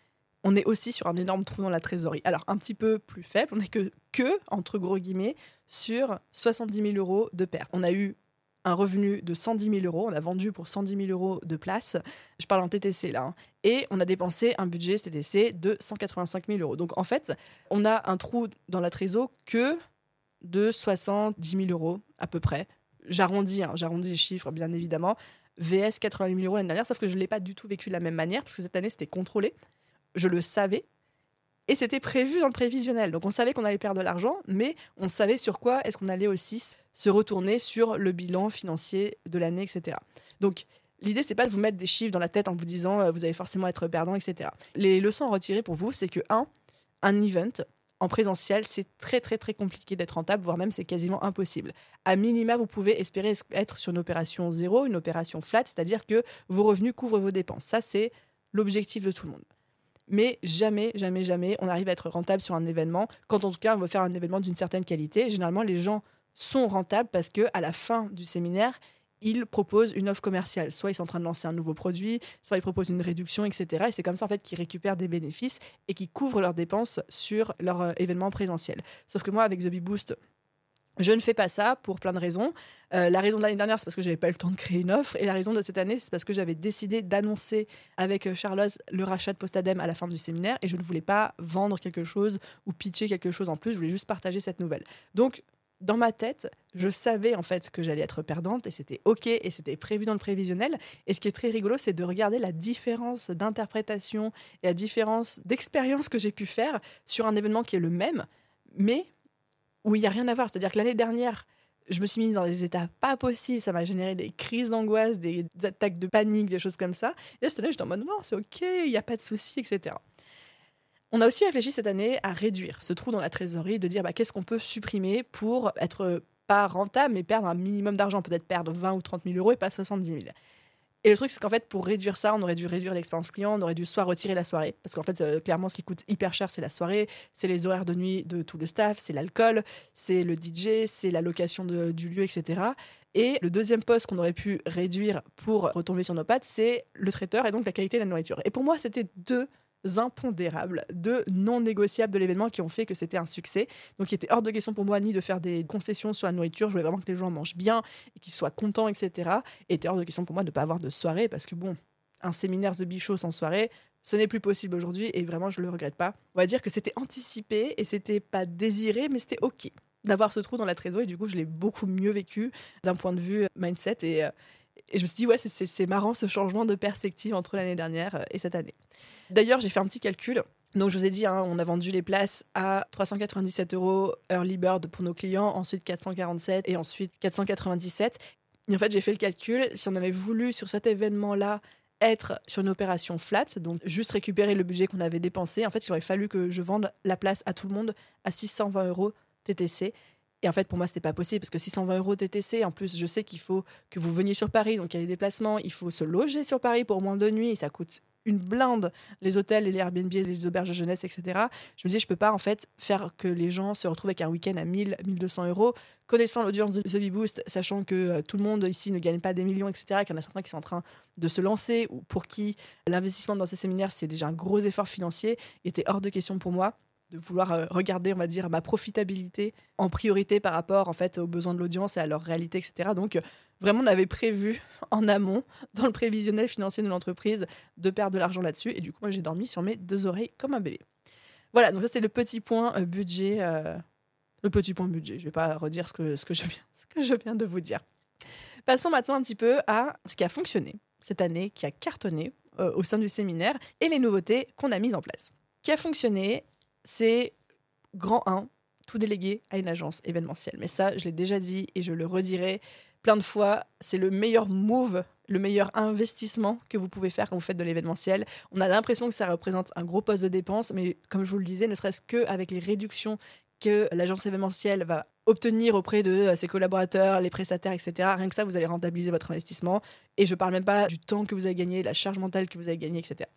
on est aussi sur un énorme trou dans la trésorerie. Alors, un petit peu plus faible, on n'est que, entre gros guillemets, sur 70 000 euros de perte. On a eu un revenu de 110 000 euros, on a vendu pour 110 000 euros de place, je parle en TTC là, hein. et on a dépensé un budget TTC de 185 000 euros. Donc en fait, on a un trou dans la trésor que de 70 000 euros à peu près j'arrondis, hein, j'arrondis les chiffres bien évidemment, VS 88 000 euros l'année dernière, sauf que je ne l'ai pas du tout vécu de la même manière, parce que cette année c'était contrôlé, je le savais, et c'était prévu dans le prévisionnel. Donc on savait qu'on allait perdre de l'argent, mais on savait sur quoi est-ce qu'on allait aussi se retourner sur le bilan financier de l'année, etc. Donc L'idée, c'est pas de vous mettre des chiffres dans la tête en vous disant euh, vous allez forcément être perdant, etc. Les leçons à retirer pour vous, c'est que, un, un event, en présentiel, c'est très très très compliqué d'être rentable, voire même c'est quasiment impossible. À minima, vous pouvez espérer être sur une opération zéro, une opération flat, c'est-à-dire que vos revenus couvrent vos dépenses. Ça, c'est l'objectif de tout le monde. Mais jamais, jamais, jamais, on arrive à être rentable sur un événement. Quand en tout cas, on veut faire un événement d'une certaine qualité, généralement, les gens sont rentables parce que à la fin du séminaire, ils proposent une offre commerciale. Soit ils sont en train de lancer un nouveau produit, soit ils proposent une réduction, etc. Et c'est comme ça en fait qu'ils récupèrent des bénéfices et qu'ils couvrent leurs dépenses sur leur euh, événement présentiel. Sauf que moi, avec The Bee Boost, je ne fais pas ça pour plein de raisons. Euh, la raison de l'année dernière, c'est parce que j'avais pas le temps de créer une offre. Et la raison de cette année, c'est parce que j'avais décidé d'annoncer avec euh, Charlotte le rachat de Postadem à la fin du séminaire. Et je ne voulais pas vendre quelque chose ou pitcher quelque chose en plus. Je voulais juste partager cette nouvelle. Donc, dans ma tête, je savais en fait que j'allais être perdante et c'était ok et c'était prévu dans le prévisionnel. Et ce qui est très rigolo, c'est de regarder la différence d'interprétation et la différence d'expérience que j'ai pu faire sur un événement qui est le même, mais où il n'y a rien à voir. C'est-à-dire que l'année dernière, je me suis mise dans des états pas possibles, ça m'a généré des crises d'angoisse, des attaques de panique, des choses comme ça. Et là, cette année, j'étais en mode non, c'est ok, il n'y a pas de souci, etc. On a aussi réfléchi cette année à réduire ce trou dans la trésorerie, de dire bah, qu'est-ce qu'on peut supprimer pour être pas rentable, mais perdre un minimum d'argent, peut-être perdre 20 ou 30 000 euros et pas 70 000. Et le truc, c'est qu'en fait, pour réduire ça, on aurait dû réduire l'expérience client, on aurait dû soit retirer la soirée, parce qu'en fait, euh, clairement, ce qui coûte hyper cher, c'est la soirée, c'est les horaires de nuit de tout le staff, c'est l'alcool, c'est le DJ, c'est la location du lieu, etc. Et le deuxième poste qu'on aurait pu réduire pour retomber sur nos pattes, c'est le traiteur et donc la qualité de la nourriture. Et pour moi, c'était deux impondérables, deux non négociables de l'événement qui ont fait que c'était un succès. Donc il était hors de question pour moi ni de faire des concessions sur la nourriture, je voulais vraiment que les gens mangent bien et qu'ils soient contents, etc. Et il était hors de question pour moi de ne pas avoir de soirée parce que bon, un séminaire The Bichot sans soirée, ce n'est plus possible aujourd'hui et vraiment je le regrette pas. On va dire que c'était anticipé et c'était pas désiré, mais c'était ok d'avoir ce trou dans la trésorerie. Et du coup, je l'ai beaucoup mieux vécu d'un point de vue mindset et, euh, et je me suis dit ouais c'est marrant ce changement de perspective entre l'année dernière et cette année. D'ailleurs, j'ai fait un petit calcul. Donc, je vous ai dit, hein, on a vendu les places à 397 euros early bird pour nos clients, ensuite 447 et ensuite 497. Et en fait, j'ai fait le calcul. Si on avait voulu, sur cet événement-là, être sur une opération flat, donc juste récupérer le budget qu'on avait dépensé, en fait, il aurait fallu que je vende la place à tout le monde à 620 euros TTC. Et en fait, pour moi, c'était pas possible parce que 620 euros TTC, en plus, je sais qu'il faut que vous veniez sur Paris, donc il y a des déplacements, il faut se loger sur Paris pour moins de nuits, et ça coûte une blinde les hôtels les Airbnb les auberges de jeunesse etc je me disais je peux pas en fait faire que les gens se retrouvent avec un week-end à 1000 1200 euros connaissant l'audience de The sachant que euh, tout le monde ici ne gagne pas des millions etc qu'il y en a certains qui sont en train de se lancer ou pour qui l'investissement dans ces séminaires c'est déjà un gros effort financier était hors de question pour moi de vouloir euh, regarder, on va dire, ma profitabilité en priorité par rapport en fait aux besoins de l'audience et à leur réalité, etc. Donc euh, vraiment, on avait prévu en amont, dans le prévisionnel financier de l'entreprise, de perdre de l'argent là-dessus. Et du coup, moi, j'ai dormi sur mes deux oreilles comme un bébé. Voilà, donc ça c'était le petit point euh, budget. le petit point budget. Je vais pas redire ce que, ce, que je viens, ce que je viens de vous dire. Passons maintenant un petit peu à ce qui a fonctionné cette année, qui a cartonné au sein du séminaire et les nouveautés qu'on a mises en place. Qui a fonctionné c'est grand 1, tout délégué à une agence événementielle. Mais ça, je l'ai déjà dit et je le redirai plein de fois, c'est le meilleur move, le meilleur investissement que vous pouvez faire quand vous faites de l'événementiel. On a l'impression que ça représente un gros poste de dépense, mais comme je vous le disais, ne serait-ce qu'avec les réductions que l'agence événementielle va obtenir auprès de euh, ses collaborateurs, les prestataires, etc. Rien que ça, vous allez rentabiliser votre investissement. Et je ne parle même pas du temps que vous avez gagné, la charge mentale que vous avez gagnée, etc.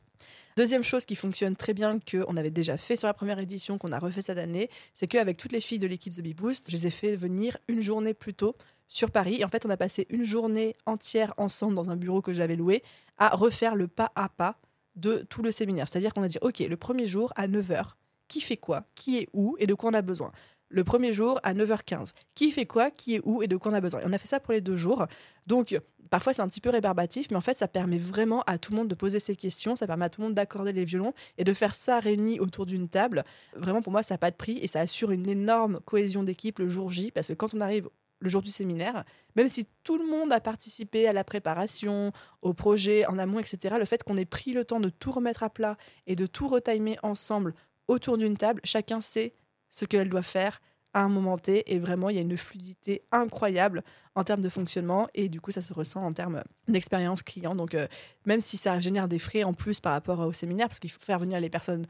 Deuxième chose qui fonctionne très bien, qu'on avait déjà fait sur la première édition, qu'on a refait cette année, c'est qu'avec toutes les filles de l'équipe The Boost, je les ai fait venir une journée plus tôt sur Paris. En fait, on a passé une journée entière ensemble dans un bureau que j'avais loué à refaire le pas à pas de tout le séminaire. C'est-à-dire qu'on a dit, OK, le premier jour à 9h, qui fait quoi, qui est où? Et de quoi on a besoin? Le premier jour à 9h15. Qui fait quoi, qui est où? Et de quoi on a besoin? Et on a fait ça pour les deux jours. Donc, parfois, c'est un petit peu rébarbatif, mais en fait, ça permet vraiment à tout le monde de poser ses questions, ça permet à tout le monde d'accorder les violons et de faire ça réuni autour d'une table. Vraiment, pour moi, ça n'a pas de prix et ça assure une énorme cohésion d'équipe le jour J, parce que quand on arrive le jour du séminaire, même si tout le monde a participé à la préparation, au projet, en amont, etc., le fait qu'on ait pris le temps de tout remettre à plat et de tout retimer ensemble autour d'une table, chacun sait ce qu'elle doit faire à un moment T et vraiment il y a une fluidité incroyable en termes de fonctionnement et du coup ça se ressent en termes d'expérience client donc euh, même si ça génère des frais en plus par rapport au séminaire parce qu'il faut faire venir les personnes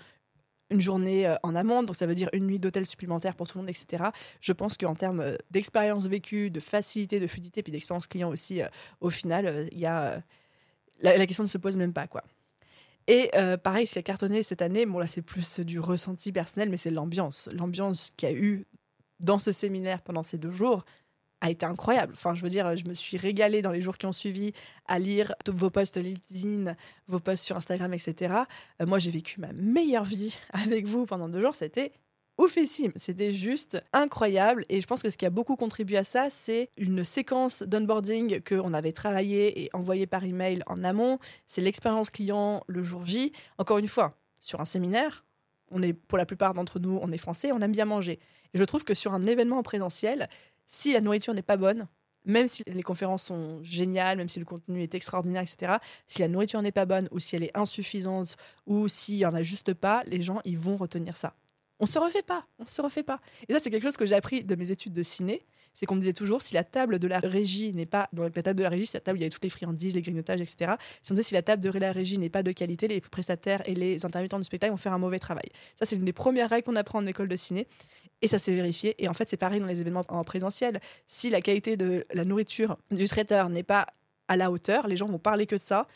une journée euh, en amont, donc ça veut dire une nuit d'hôtel supplémentaire pour tout le monde, etc. Je pense qu'en termes euh, d'expérience vécue, de facilité, de fluidité, puis d'expérience client aussi, au final, il y a la, la, question ne se pose même pas, quoi. Et pareil, ce qui a cartonné cette année, bon là c'est plus du ressenti personnel, mais c'est l'ambiance. L'ambiance qu'il y a eu dans ce séminaire pendant ces deux jours a été incroyable. Enfin, je veux dire, je me suis régalée dans les jours qui ont suivi à lire vos posts LinkedIn, vos posts sur Instagram, etc. Euh, moi, j'ai vécu ma meilleure vie avec vous pendant deux jours. C'était oufissime. C'était juste incroyable. Et je pense que ce qui a beaucoup contribué à ça, c'est une séquence d'onboarding qu'on avait travaillé et envoyé par email en amont. C'est l'expérience client le jour J. Encore une fois, sur un séminaire, on est, pour la plupart d'entre nous, on est français, on aime bien manger. Et je trouve que sur un événement en présentiel, si la nourriture n'est pas bonne, même si les conférences sont géniales, même si le contenu est extraordinaire, etc., si la nourriture n'est pas bonne ou si elle est insuffisante ou s'il n'y en a juste pas, les gens, ils vont retenir ça. On se refait pas, on se refait pas. Et ça, c'est quelque chose que j'ai appris de mes études de ciné c'est qu'on me disait toujours si la table de la régie n'est pas donc la table de la régie, c'est la table il y a toutes les friandises, les grignotages, etc. Si on disait si la table de la régie n'est pas de qualité, les prestataires et les intermittents du spectacle vont faire un mauvais travail. Ça, c'est une des premières règles qu'on apprend en école de ciné. Et ça s'est vérifié. Et en fait, c'est pareil dans les événements en présentiel. Si la qualité de la nourriture du traiteur n'est pas à la hauteur, les gens vont parler que de ça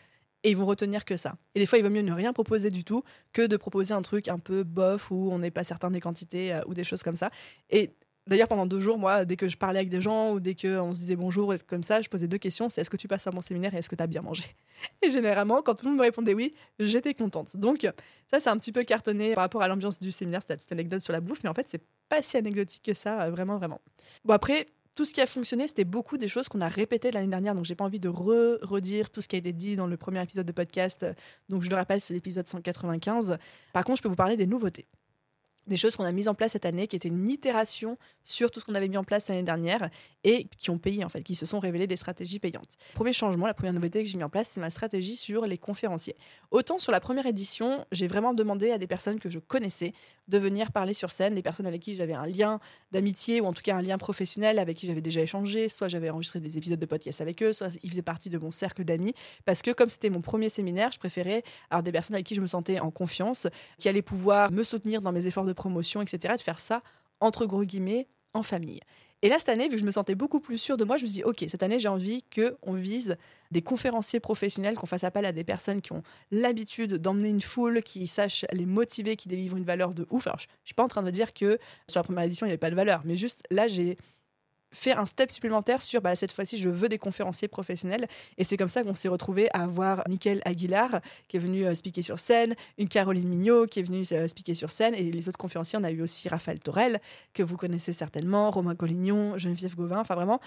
et ils vont retenir que ça. Et des fois, il vaut mieux ne rien proposer du tout que de proposer un truc un peu bof où on n'est pas certain des quantités euh, ou des choses comme ça. Et D'ailleurs, pendant deux jours, moi, dès que je parlais avec des gens ou dès qu'on se disait bonjour et comme ça, je posais deux questions. C'est est-ce que tu passes à mon séminaire et est-ce que tu as bien mangé? Et généralement, quand tout le monde me répondait oui, j'étais contente. Donc, ça, c'est un petit peu cartonné par rapport à l'ambiance du séminaire, cette anecdote sur la bouffe. Mais en fait, c'est pas si anecdotique que ça, euh, vraiment, vraiment. Bon, après, tout ce qui a fonctionné, c'était beaucoup des choses qu'on a répétées l'année dernière. Donc, j'ai pas envie de redire tout ce qui a été dit dans le premier épisode de podcast. Donc, je le rappelle, c'est l'épisode 195. Par contre, je peux vous parler des nouveautés des choses qu'on a mises en place cette année, qui étaient une itération sur tout ce qu'on avait mis en place l'année dernière et qui ont payé en fait, qui se sont révélées des stratégies payantes. Premier changement, la première nouveauté que j'ai mis en place, c'est ma stratégie sur les conférenciers. Autant sur la première édition, j'ai vraiment demandé à des personnes que je connaissais de venir parler sur scène, des personnes avec qui j'avais un lien d'amitié ou en tout cas un lien professionnel avec qui j'avais déjà échangé, soit j'avais enregistré des épisodes de podcast avec eux, soit ils faisaient partie de mon cercle d'amis, parce que comme c'était mon premier séminaire, je préférais avoir des personnes avec qui je me sentais en confiance, qui allaient pouvoir me soutenir dans mes efforts de promotion, etc., de faire ça entre gros guillemets en famille. Et là, cette année, vu que je me sentais beaucoup plus sûre de moi, je me suis dit, OK, cette année, j'ai envie qu'on vise des conférenciers professionnels, qu'on fasse appel à des personnes qui ont l'habitude d'emmener une foule, qui sachent les motiver, qui délivrent une valeur de ouf. Alors, je ne suis pas en train de dire que sur la première édition, il n'y avait pas de valeur, mais juste là, j'ai fait un step supplémentaire sur bah, cette fois-ci, je veux des conférenciers professionnels. Et c'est comme ça qu'on s'est retrouvé à avoir Michael Aguilar qui est venu euh, expliquer sur scène, une Caroline Mignot qui est venue euh, expliquer sur scène. Et les autres conférenciers, on a eu aussi Raphaël Torel, que vous connaissez certainement, Romain Collignon, Geneviève Gauvin. Enfin, vraiment,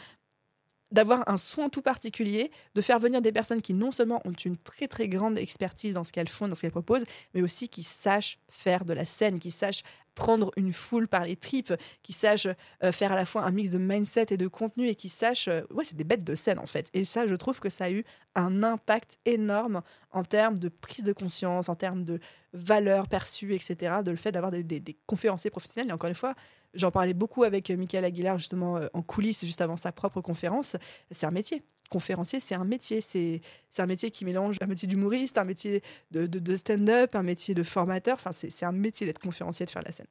d'avoir un soin tout particulier, de faire venir des personnes qui non seulement ont une très très grande expertise dans ce qu'elles font, dans ce qu'elles proposent, mais aussi qui sachent faire de la scène, qui sachent prendre une foule par les tripes, qui sachent euh, faire à la fois un mix de mindset et de contenu et qui sachent, euh, ouais, c'est des bêtes de scène en fait. Et ça, je trouve que ça a eu un impact énorme en termes de prise de conscience, en termes de valeur perçue, etc. De le fait d'avoir des, des conférenciers professionnels. Et encore une fois, J'en parlais beaucoup avec euh, Michael Aguilar justement en coulisses juste avant sa propre conférence. C'est un métier. Conférencier, c'est un métier. C'est un métier qui mélange un métier d'humoriste, un métier de, de, stand-up, un métier de formateur. Enfin, c'est un métier d'être conférencier, de faire la scène.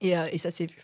Et, euh, et ça s'est vu.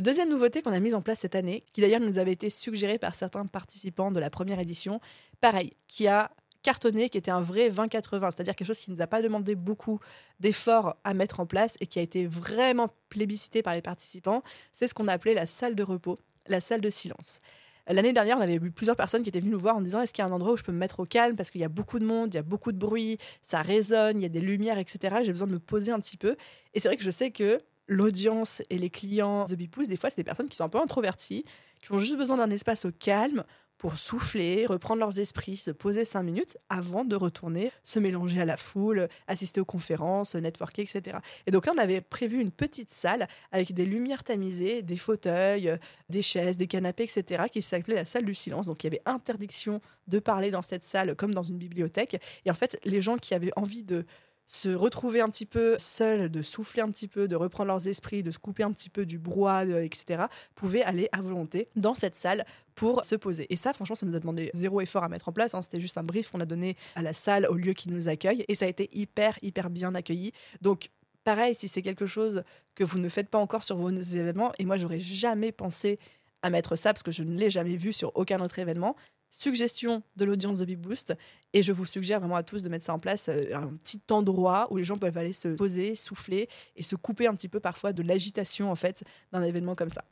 deuxième nouveauté qu'on a mise en place cette année, qui d'ailleurs nous avait été suggérée par certains participants de la première édition, pareil, qui a cartonné, qui était un vrai 20-80, c'est-à-dire quelque chose qui ne nous a pas demandé beaucoup d'efforts à mettre en place et qui a été vraiment plébiscité par les participants, c'est ce qu'on appelait la salle de repos, la salle de silence. L'année dernière, on avait eu plusieurs personnes qui étaient venues nous voir en disant est-ce qu'il y a un endroit où je peux me mettre au calme parce qu'il y a beaucoup de monde, il y a beaucoup de bruit, ça résonne, il y a des lumières, etc. J'ai besoin de me poser un petit peu. Et c'est vrai que je sais que l'audience et les clients The Bipous, des fois, c'est des personnes qui sont un peu introverties, qui ont juste besoin d'un espace au calme pour souffler, reprendre leurs esprits, se poser cinq minutes avant de retourner se mélanger à la foule, assister aux conférences, networker, etc. Et donc là, on avait prévu une petite salle avec des lumières tamisées, des fauteuils, des chaises, des canapés, etc., qui s'appelait la salle du silence. Donc il y avait interdiction de parler dans cette salle comme dans une bibliothèque. Et en fait, les gens qui avaient envie de se retrouver un petit peu seuls, de souffler un petit peu, de reprendre leurs esprits, de se couper un petit peu du brouhaha, etc., pouvaient aller à volonté dans cette salle pour se poser. Et ça, franchement, ça nous a demandé zéro effort à mettre en place. Hein. C'était juste un brief qu'on a donné à la salle, au lieu qui nous accueille. Et ça a été hyper, hyper bien accueilli. Donc, pareil, si c'est quelque chose que vous ne faites pas encore sur vos événements, et moi, j'aurais jamais pensé à mettre ça parce que je ne l'ai jamais vu sur aucun autre événement suggestion de l'audience de Big Boost. Et je vous suggère vraiment à tous de mettre ça en place, euh, un petit endroit où les gens peuvent aller se poser, souffler et se couper un petit peu parfois de l'agitation en fait d'un événement comme ça.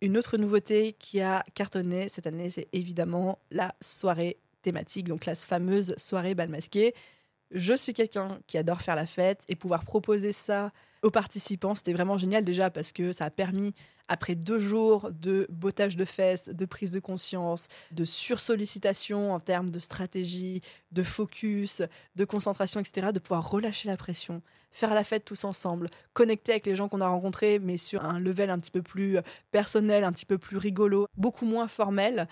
Une autre nouveauté qui a cartonné cette année, c'est évidemment la soirée thématique, donc la fameuse soirée bal masqué. Je suis quelqu'un qui adore faire la fête et pouvoir proposer ça aux participants, c'était vraiment génial déjà parce que ça a permis après deux jours de bottage de fesses, de prise de conscience, de sursollicitation en termes de stratégie, de focus, de concentration, etc., de pouvoir relâcher la pression, faire la fête tous ensemble, connecter avec les gens qu'on a rencontrés, mais sur un level un petit peu plus personnel, un petit peu plus rigolo, beaucoup moins formel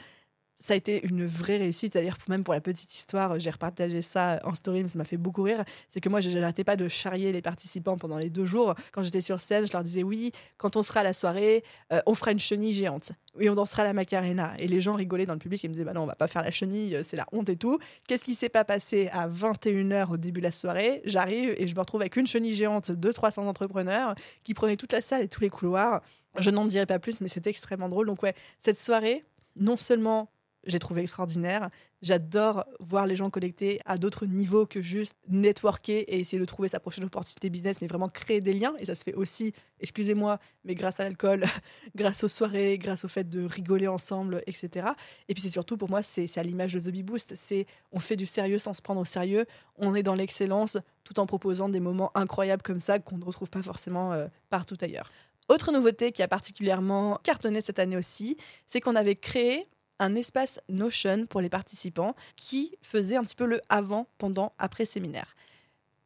ça a été une vraie réussite. D'ailleurs, même pour la petite histoire, j'ai repartagé ça en story, mais ça m'a fait beaucoup rire. C'est que moi, je n'arrêtais pas de charrier les participants pendant les deux jours. Quand j'étais sur scène, je leur disais oui, quand on sera à la soirée, euh, on fera une chenille géante. Et on dansera la Macarena. Et les gens rigolaient dans le public et me disaient bah non, on va pas faire la chenille, c'est la honte et tout. Qu'est-ce qui s'est pas passé à 21h au début de la soirée? J'arrive et je me retrouve avec une chenille géante de 300 entrepreneurs qui prenaient toute la salle et tous les couloirs. Je n'en dirai pas plus, mais c'était extrêmement drôle. Donc ouais, cette soirée, non seulement j'ai trouvé extraordinaire. J'adore voir les gens connectés à d'autres niveaux que juste networker et essayer de trouver sa prochaine opportunité business, mais vraiment créer des liens. Et ça se fait aussi, excusez-moi, mais grâce à l'alcool, grâce aux soirées, grâce au fait de rigoler ensemble, etc. Et puis c'est surtout pour moi, c'est à l'image de The Bee Boost. C'est on fait du sérieux sans se prendre au sérieux. On est dans l'excellence tout en proposant des moments incroyables comme ça qu'on ne retrouve pas forcément euh, partout ailleurs. Autre nouveauté qui a particulièrement cartonné cette année aussi, c'est qu'on avait créé un espace Notion pour les participants qui faisait un petit peu le avant, pendant, après séminaire.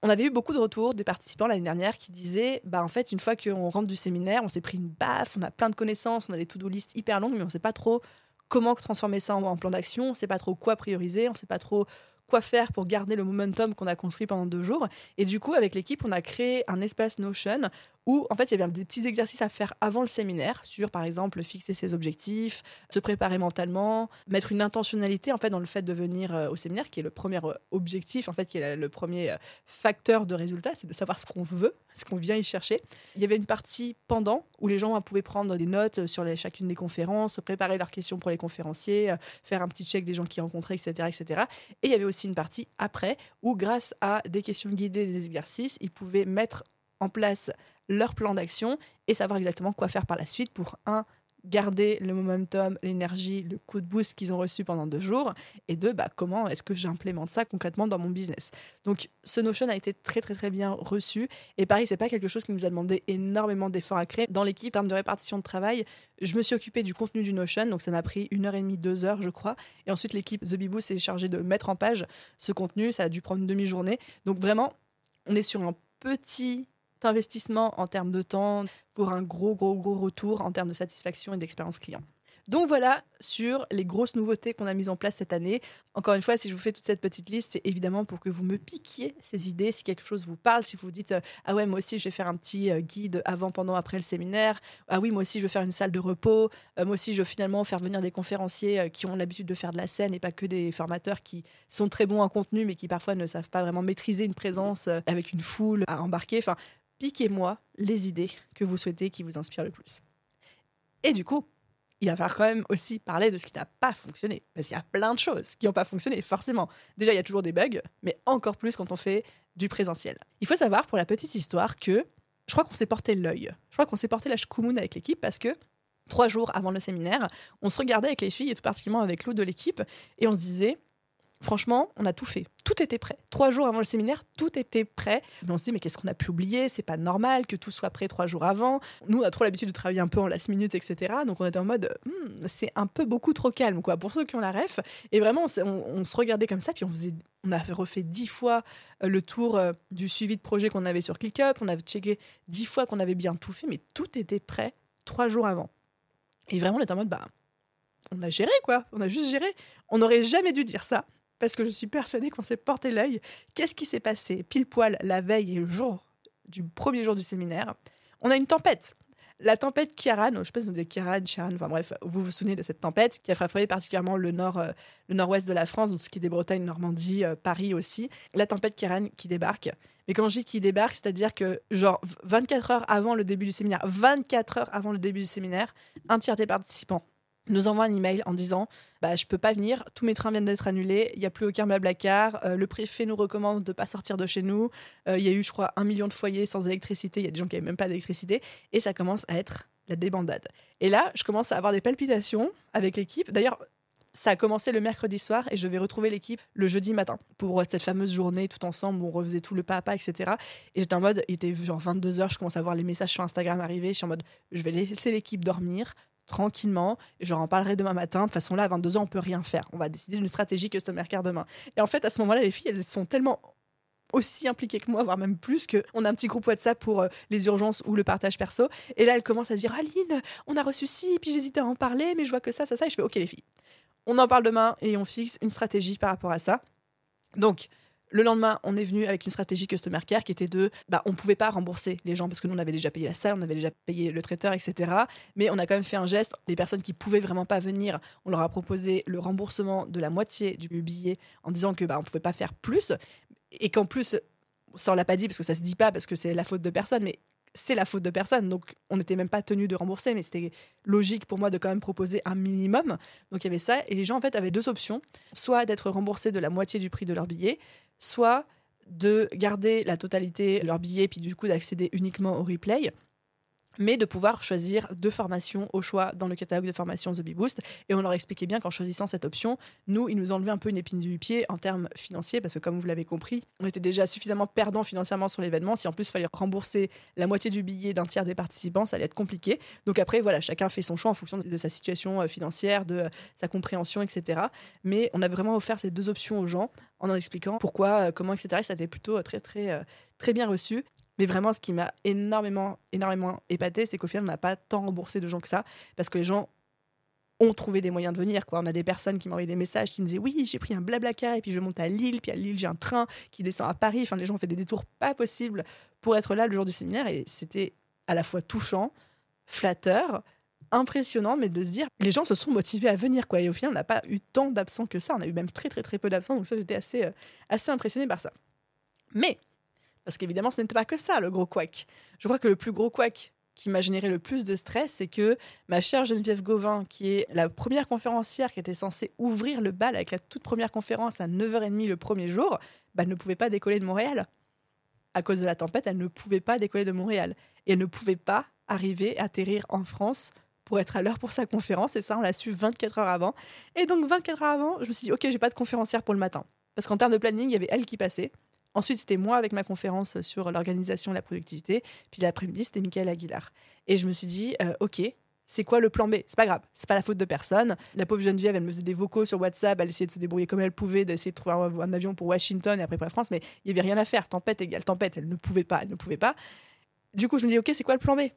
On avait eu beaucoup de retours des participants l'année dernière qui disaient bah en fait une fois qu'on rentre du séminaire, on s'est pris une baffe, on a plein de connaissances, on a des to-do list hyper longues mais on sait pas trop comment transformer ça en, plan d'action, on sait pas trop quoi prioriser, on sait pas trop quoi faire pour garder le momentum qu'on a construit pendant deux jours. Et du coup, avec l'équipe, on a créé un espace Notion où en fait il y avait des petits exercices à faire avant le séminaire sur par exemple fixer ses objectifs, se préparer mentalement, mettre une intentionnalité en fait dans le fait de venir euh, au séminaire qui est le premier euh, objectif en fait qui est le premier euh, facteur de résultat, c'est de savoir ce qu'on veut, ce qu'on vient y chercher. Il y avait une partie pendant où les gens pouvaient prendre des notes sur chacune des conférences, préparer leurs questions pour les conférenciers, faire un petit check des gens qui rencontraient, etc., etc. Et il y avait aussi une partie après où grâce à des questions guidées, des exercices, ils pouvaient mettre en place leur plan d'action et savoir exactement quoi faire par la suite pour, un, garder le momentum, l'énergie, le coup de boost qu'ils ont reçu pendant deux jours, et deux, bah, comment est-ce que j'implémente ça concrètement dans mon business. Donc ce Notion a été très très très bien reçu, et pareil, c'est pas quelque chose qui nous a demandé énormément d'efforts à créer. Dans l'équipe, en termes de répartition de travail, je me suis occupée du contenu du Notion, donc ça m'a pris une heure et demie, deux heures, je crois, et ensuite l'équipe The Biboo s'est chargée de mettre en page ce contenu, ça a dû prendre une demi-journée. Donc vraiment, on est sur un petit investissement en termes de temps pour un gros, gros, gros retour en termes de satisfaction et d'expérience client. Donc voilà sur les grosses nouveautés qu'on a mises en place cette année. Encore une fois, si je vous fais toute cette petite liste, c'est évidemment pour que vous me piquiez ces idées, si quelque chose vous parle, si vous vous dites ah ouais moi aussi je vais faire un petit euh, guide avant, pendant, après le séminaire, ah oui moi aussi je veux faire une salle de repos, euh, moi aussi je veux finalement faire venir des conférenciers euh, qui ont l'habitude de faire de la scène et pas que des formateurs qui sont très bons en contenu mais qui parfois ne savent pas vraiment maîtriser une présence avec une foule à embarquer. Enfin piquez-moi les idées que vous souhaitez qui vous inspirent le plus. Et du coup, il va falloir quand même aussi parler de ce qui n'a pas fonctionné. Parce qu'il y a plein de choses qui n'ont pas fonctionné, forcément. Déjà, il y a toujours des bugs, mais encore plus quand on fait du présentiel. Il faut savoir, pour la petite histoire, que je crois qu'on s'est porté l'œil. Je crois qu'on s'est porté la chkoumoun avec l'équipe parce que trois jours avant le séminaire, on se regardait avec les filles, et tout particulièrement avec l'autre de l'équipe, et on se disait Franchement, on a tout fait. Tout était prêt. Trois jours avant le séminaire, tout était prêt. Mais on se dit, mais qu'est-ce qu'on a pu oublier? C'est pas normal que tout soit prêt trois jours avant. Nous, on a trop l'habitude de travailler un peu en last minute, etc. Donc on était en mode, hmm, c'est un peu beaucoup trop calme, quoi, pour ceux qui ont la ref. Et vraiment, on, se regardait comme ça, puis on faisait, on a refait dix fois euh, le tour euh, du suivi de projet qu'on avait sur ClickUp. On avait checké dix fois qu'on avait bien tout fait, mais tout était prêt trois jours avant. Et vraiment, on était en mode, bah, on a géré, quoi. On a juste géré. On n'aurait jamais dû dire ça parce que je suis persuadée qu'on s'est porté l'œil. Qu'est-ce qui s'est passé pile poil la veille et le jour du premier jour du séminaire? On a une tempête. La tempête Kiaran, je pense de Kiaran, Chiaran, enfin bref, vous vous souvenez de cette tempête qui a frappé particulièrement le nord, euh, le nord-ouest de la France, donc ce qui est des Bretagnes, Normandie, euh, Paris aussi. La tempête Kiaran qui débarque. Mais quand je dis qui débarque, c'est-à-dire que genre 24 heures avant le début du séminaire, 24 heures avant le début du séminaire, un tiers des participants nous envoie un email en disant bah, Je peux pas venir, tous mes trains viennent d'être annulés, il n'y a plus aucun blablacar, euh, le préfet nous recommande de ne pas sortir de chez nous. Euh, il y a eu, je crois, un million de foyers sans électricité, il y a des gens qui n'avaient même pas d'électricité, et ça commence à être la débandade. Et là, je commence à avoir des palpitations avec l'équipe. D'ailleurs, ça a commencé le mercredi soir et je vais retrouver l'équipe le jeudi matin pour cette fameuse journée tout ensemble où on refaisait tout le pas à pas, etc. Et j'étais en mode, il était genre 22h, je commence à voir les messages sur Instagram arriver. Je suis en mode, je vais laisser l'équipe dormir, tranquillement. Je leur en parlerai demain matin. De toute façon, là, à 22 ans, on peut rien faire. On va décider d'une stratégie customer care demain. Et en fait, à ce moment-là, les filles, elles sont tellement aussi impliquées que moi, voire même plus, qu'on a un petit groupe WhatsApp pour euh, les urgences ou le partage perso. Et là, elles commencent à dire Aline, on a reçu ci, puis j'hésitais à en parler, mais je vois que ça, ça, ça. Et je fais Ok, les filles, on en parle demain et on fixe une stratégie par rapport à ça. Donc, le lendemain, on est venu avec une stratégie customer care qui était de, bah, on pouvait pas rembourser les gens parce que nous on avait déjà payé la salle, on avait déjà payé le traiteur, etc. Mais on a quand même fait un geste. Les personnes qui pouvaient vraiment pas venir, on leur a proposé le remboursement de la moitié du billet en disant que bah on pouvait pas faire plus et qu'en plus, ça on l'a pas dit parce que ça se dit pas parce que c'est la faute de personne, mais c'est la faute de personne. Donc, on n'était même pas tenu de rembourser, mais c'était logique pour moi de quand même proposer un minimum. Donc, il y avait ça. Et les gens, en fait, avaient deux options. Soit d'être remboursés de la moitié du prix de leur billet, soit de garder la totalité de leur billet, puis du coup d'accéder uniquement au replay mais de pouvoir choisir deux formations au choix dans le catalogue de formation The Boost. Et on leur expliquait bien qu'en choisissant cette option, nous, ils nous enlevaient un peu une épine du pied en termes financiers, parce que comme vous l'avez compris, on était déjà suffisamment perdant financièrement sur l'événement. Si en plus il fallait rembourser la moitié du billet d'un tiers des participants, ça allait être compliqué. Donc après, voilà, chacun fait son choix en fonction de sa situation euh, financière, de euh, sa compréhension, etc. Mais on a vraiment offert ces deux options aux gens en en expliquant pourquoi, euh, comment, etc. Et ça a été plutôt très, très, très bien reçu. Mais vraiment, ce qui m'a énormément, énormément épaté, c'est qu'au final, on n'a pas tant remboursé de gens que ça, parce que les gens ont trouvé des moyens de venir. Quoi. On a des personnes qui m'envoyaient des messages qui me disaient Oui, j'ai pris un blablacar et puis je monte à Lille, puis à Lille, j'ai un train qui descend à Paris. Enfin, les gens ont fait des détours pas possibles pour être là le jour du séminaire et c'était à la fois touchant, flatteur, impressionnant, mais de se dire les gens se sont motivés à venir. Quoi. Et au final, on n'a pas eu tant d'absents que ça. On a eu même très, très, très peu d'absents. Donc, ça, j'étais assez, euh, assez impressionnée par ça. Mais parce qu'évidemment, ce n'était pas que ça, le gros couac. Je crois que le plus gros couac qui m'a généré le plus de stress, c'est que ma chère Geneviève Gauvin, qui est la première conférencière qui était censée ouvrir le bal avec la toute première conférence à 9h30 le premier jour, bah, ne pouvait pas décoller de Montréal. À cause de la tempête, elle ne pouvait pas décoller de Montréal. Et elle ne pouvait pas arriver, atterrir en France pour être à l'heure pour sa conférence. Et ça, on l'a su 24 heures avant. Et donc, 24 heures avant, je me suis dit, OK, j'ai pas de conférencière pour le matin. Parce qu'en termes de planning, il y avait elle qui passait. Ensuite, c'était moi avec ma conférence sur l'organisation et la productivité. Puis l'après-midi, c'était Michael Aguilar. Et je me suis dit, euh, OK, c'est quoi le plan B? C'est pas grave, c'est pas la faute de personne. La pauvre Geneviève, elle me faisait des vocaux sur WhatsApp, elle essayait de se débrouiller comme elle pouvait, d'essayer de trouver un, avion pour Washington et après pour la France, mais il y avait rien à faire. Tempête égale tempête, elle ne pouvait pas, elle ne pouvait pas. Du coup, je me dis, ok, c'est quoi le plan B?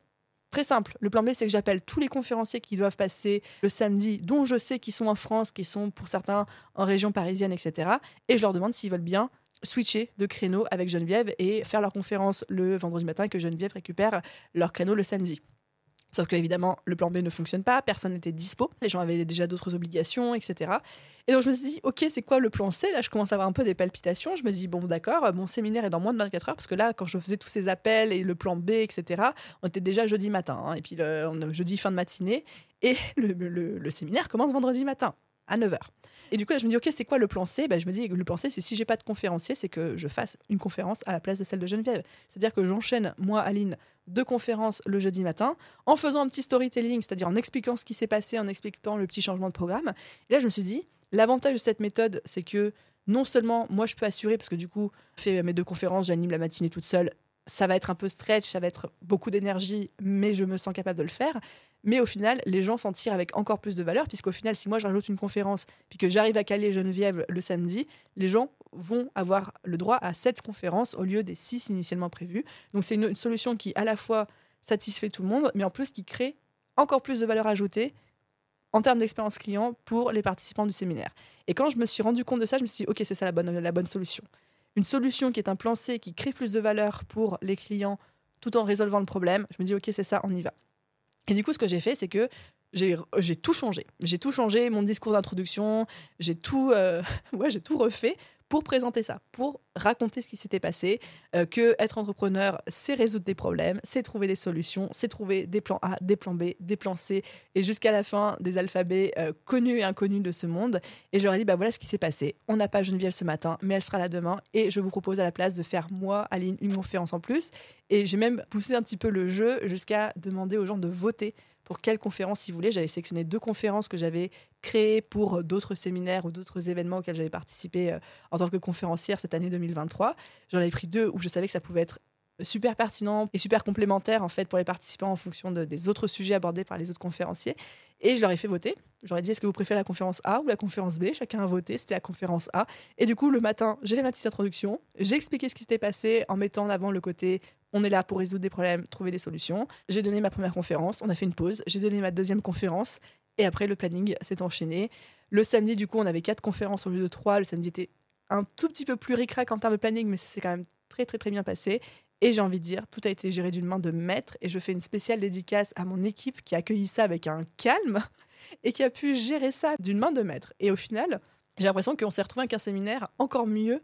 Très simple. Le plan B, c'est que j'appelle tous les conférenciers qui doivent passer le samedi, dont je sais qu'ils sont en France, qui sont pour certains en région parisienne, etc. Et je leur demande s'ils veulent bien switcher de créneau avec Geneviève et faire leur conférence le vendredi matin que Geneviève récupère leur créneau le samedi. Sauf que évidemment, le plan B ne fonctionne pas, personne n'était dispo, les gens avaient déjà d'autres obligations, etc. Et donc je me suis dit, ok, c'est quoi le plan C? Là, je commence à avoir un peu des palpitations. Je me dis, bon, d'accord, mon séminaire est dans moins de 24 heures, parce que là, quand je faisais tous ces appels et le plan B, etc., on était déjà jeudi matin, hein, et puis le, jeudi fin de matinée, et le séminaire commence vendredi matin à 9h. Et du coup, là, je me dis, OK, c'est quoi le plan C? Ben, Je me dis, le plan C, c'est si j'ai pas de conférencier, c'est que je fasse une conférence à la place de celle de Geneviève. C'est-à-dire que j'enchaîne, moi, Aline, deux conférences le jeudi matin, en faisant un petit storytelling, c'est-à-dire en expliquant ce qui s'est passé, en expliquant le petit changement de programme. Et là, je me suis dit, l'avantage de cette méthode, c'est que non seulement moi je peux assurer, parce que du coup, je fais mes deux conférences, j'anime la matinée toute seule, ça va être un peu stretch, ça va être beaucoup d'énergie, mais je me sens capable de le faire. Mais au final, les gens s'en tirent avec encore plus de valeur, puisqu'au final, si moi je rajoute une conférence, puis que j'arrive à caler Geneviève le samedi, les gens vont avoir le droit à sept conférences au lieu des six initialement prévues. Donc c'est une, solution qui à la fois satisfait tout le monde, mais en plus qui crée encore plus de valeur ajoutée en termes d'expérience client pour les participants du séminaire. Et quand je me suis rendu compte de ça, je me suis dit, ok, c'est ça la bonne, la bonne solution. Une solution qui est un plan C qui crée plus de valeur pour les clients tout en résolvant le problème. Je me dis, ok, c'est ça, on y va. Et du coup, ce que j'ai fait, c'est que j'ai tout changé. J'ai tout changé, mon discours d'introduction, j'ai tout, euh, j'ai tout refait pour présenter ça, pour raconter ce qui s'était passé, euh, que être entrepreneur, c'est résoudre des problèmes, c'est trouver des solutions, c'est trouver des plans A, des plans B, des plans C, et jusqu'à la fin des alphabets euh, connus et inconnus de ce monde. Et ai dit, bah voilà ce qui s'est passé. On n'a pas Geneviève ce matin, mais elle sera là demain, et je vous propose à la place de faire moi, Aline, une conférence en plus. Et j'ai même poussé un petit peu le jeu jusqu'à demander aux gens de voter pour quelle conférence ils voulaient. J'avais sélectionné deux conférences que j'avais créées pour d'autres séminaires ou d'autres événements auxquels j'avais participé euh, en tant que conférencière cette année 2023. J'en avais pris deux où je savais que ça pouvait être super pertinent et super complémentaire en fait pour les participants en fonction des autres sujets abordés par les autres conférenciers. Et je leur ai fait voter. J'aurais dit est-ce que vous préférez la conférence A ou la conférence B? Chacun a voté, c'était la conférence A. Et du coup, le matin, j'ai fait ma petite introduction, j'ai expliqué ce qui s'était passé en mettant en avant le côté on est là pour résoudre des problèmes, trouver des solutions. J'ai donné ma première conférence, on a fait une pause, j'ai donné ma deuxième conférence, et après le planning s'est enchaîné. Le samedi, du coup, on avait quatre conférences au lieu de trois. Le samedi était un tout petit peu plus ricrac en termes de planning, mais ça s'est quand même très très très bien passé. Et j'ai envie de dire, tout a été géré d'une main de maître, et je fais une spéciale dédicace à mon équipe qui a accueilli ça avec un calme et qui a pu gérer ça d'une main de maître. Et au final, j'ai l'impression qu'on s'est retrouvé avec un séminaire encore mieux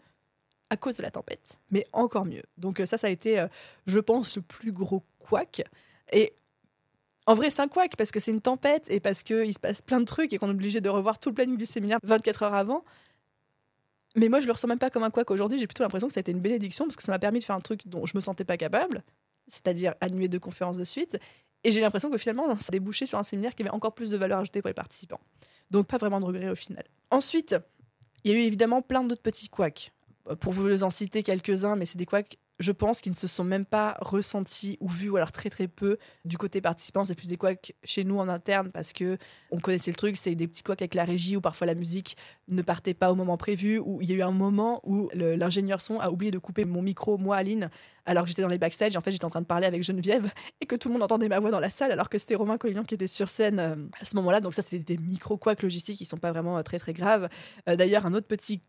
à cause de la tempête, mais encore mieux. Donc euh, ça, ça a été, euh, je pense, le plus gros couac. Et en vrai, c'est un couac parce que c'est une tempête et parce qu'il se passe plein de trucs et qu'on est obligé de revoir tout le planning du séminaire 24 heures avant. Mais moi, je le ressens même pas comme un couac aujourd'hui. J'ai plutôt l'impression que ça a été une bénédiction parce que ça m'a permis de faire un truc dont je me sentais pas capable, c'est-à-dire animer deux conférences de suite. Et j'ai l'impression que finalement, ça a débouché sur un séminaire qui avait encore plus de valeur ajoutée pour les participants. Donc, pas vraiment de regret au final. Ensuite, il y a eu évidemment plein d'autres petits couacs pour vous en citer quelques-uns, mais c'est des couacs, je pense, qui ne se sont même pas ressentis ou vus, ou alors très très peu du côté participant. C'est plus des couacs chez nous en interne parce que on connaissait le truc, c'est des petits couacs avec la régie où parfois la musique ne partait pas au moment prévu, ou il y a eu un moment où l'ingénieur son a oublié de couper mon micro, moi, Aline, alors que j'étais dans les backstage. En fait, j'étais en train de parler avec Geneviève et que tout le monde entendait ma voix dans la salle, alors que c'était Romain Collignon qui était sur scène euh, à ce moment-là. Donc ça, c'était des micro couacs logistiques qui sont pas vraiment euh, très très graves. Euh, d'ailleurs, un autre petit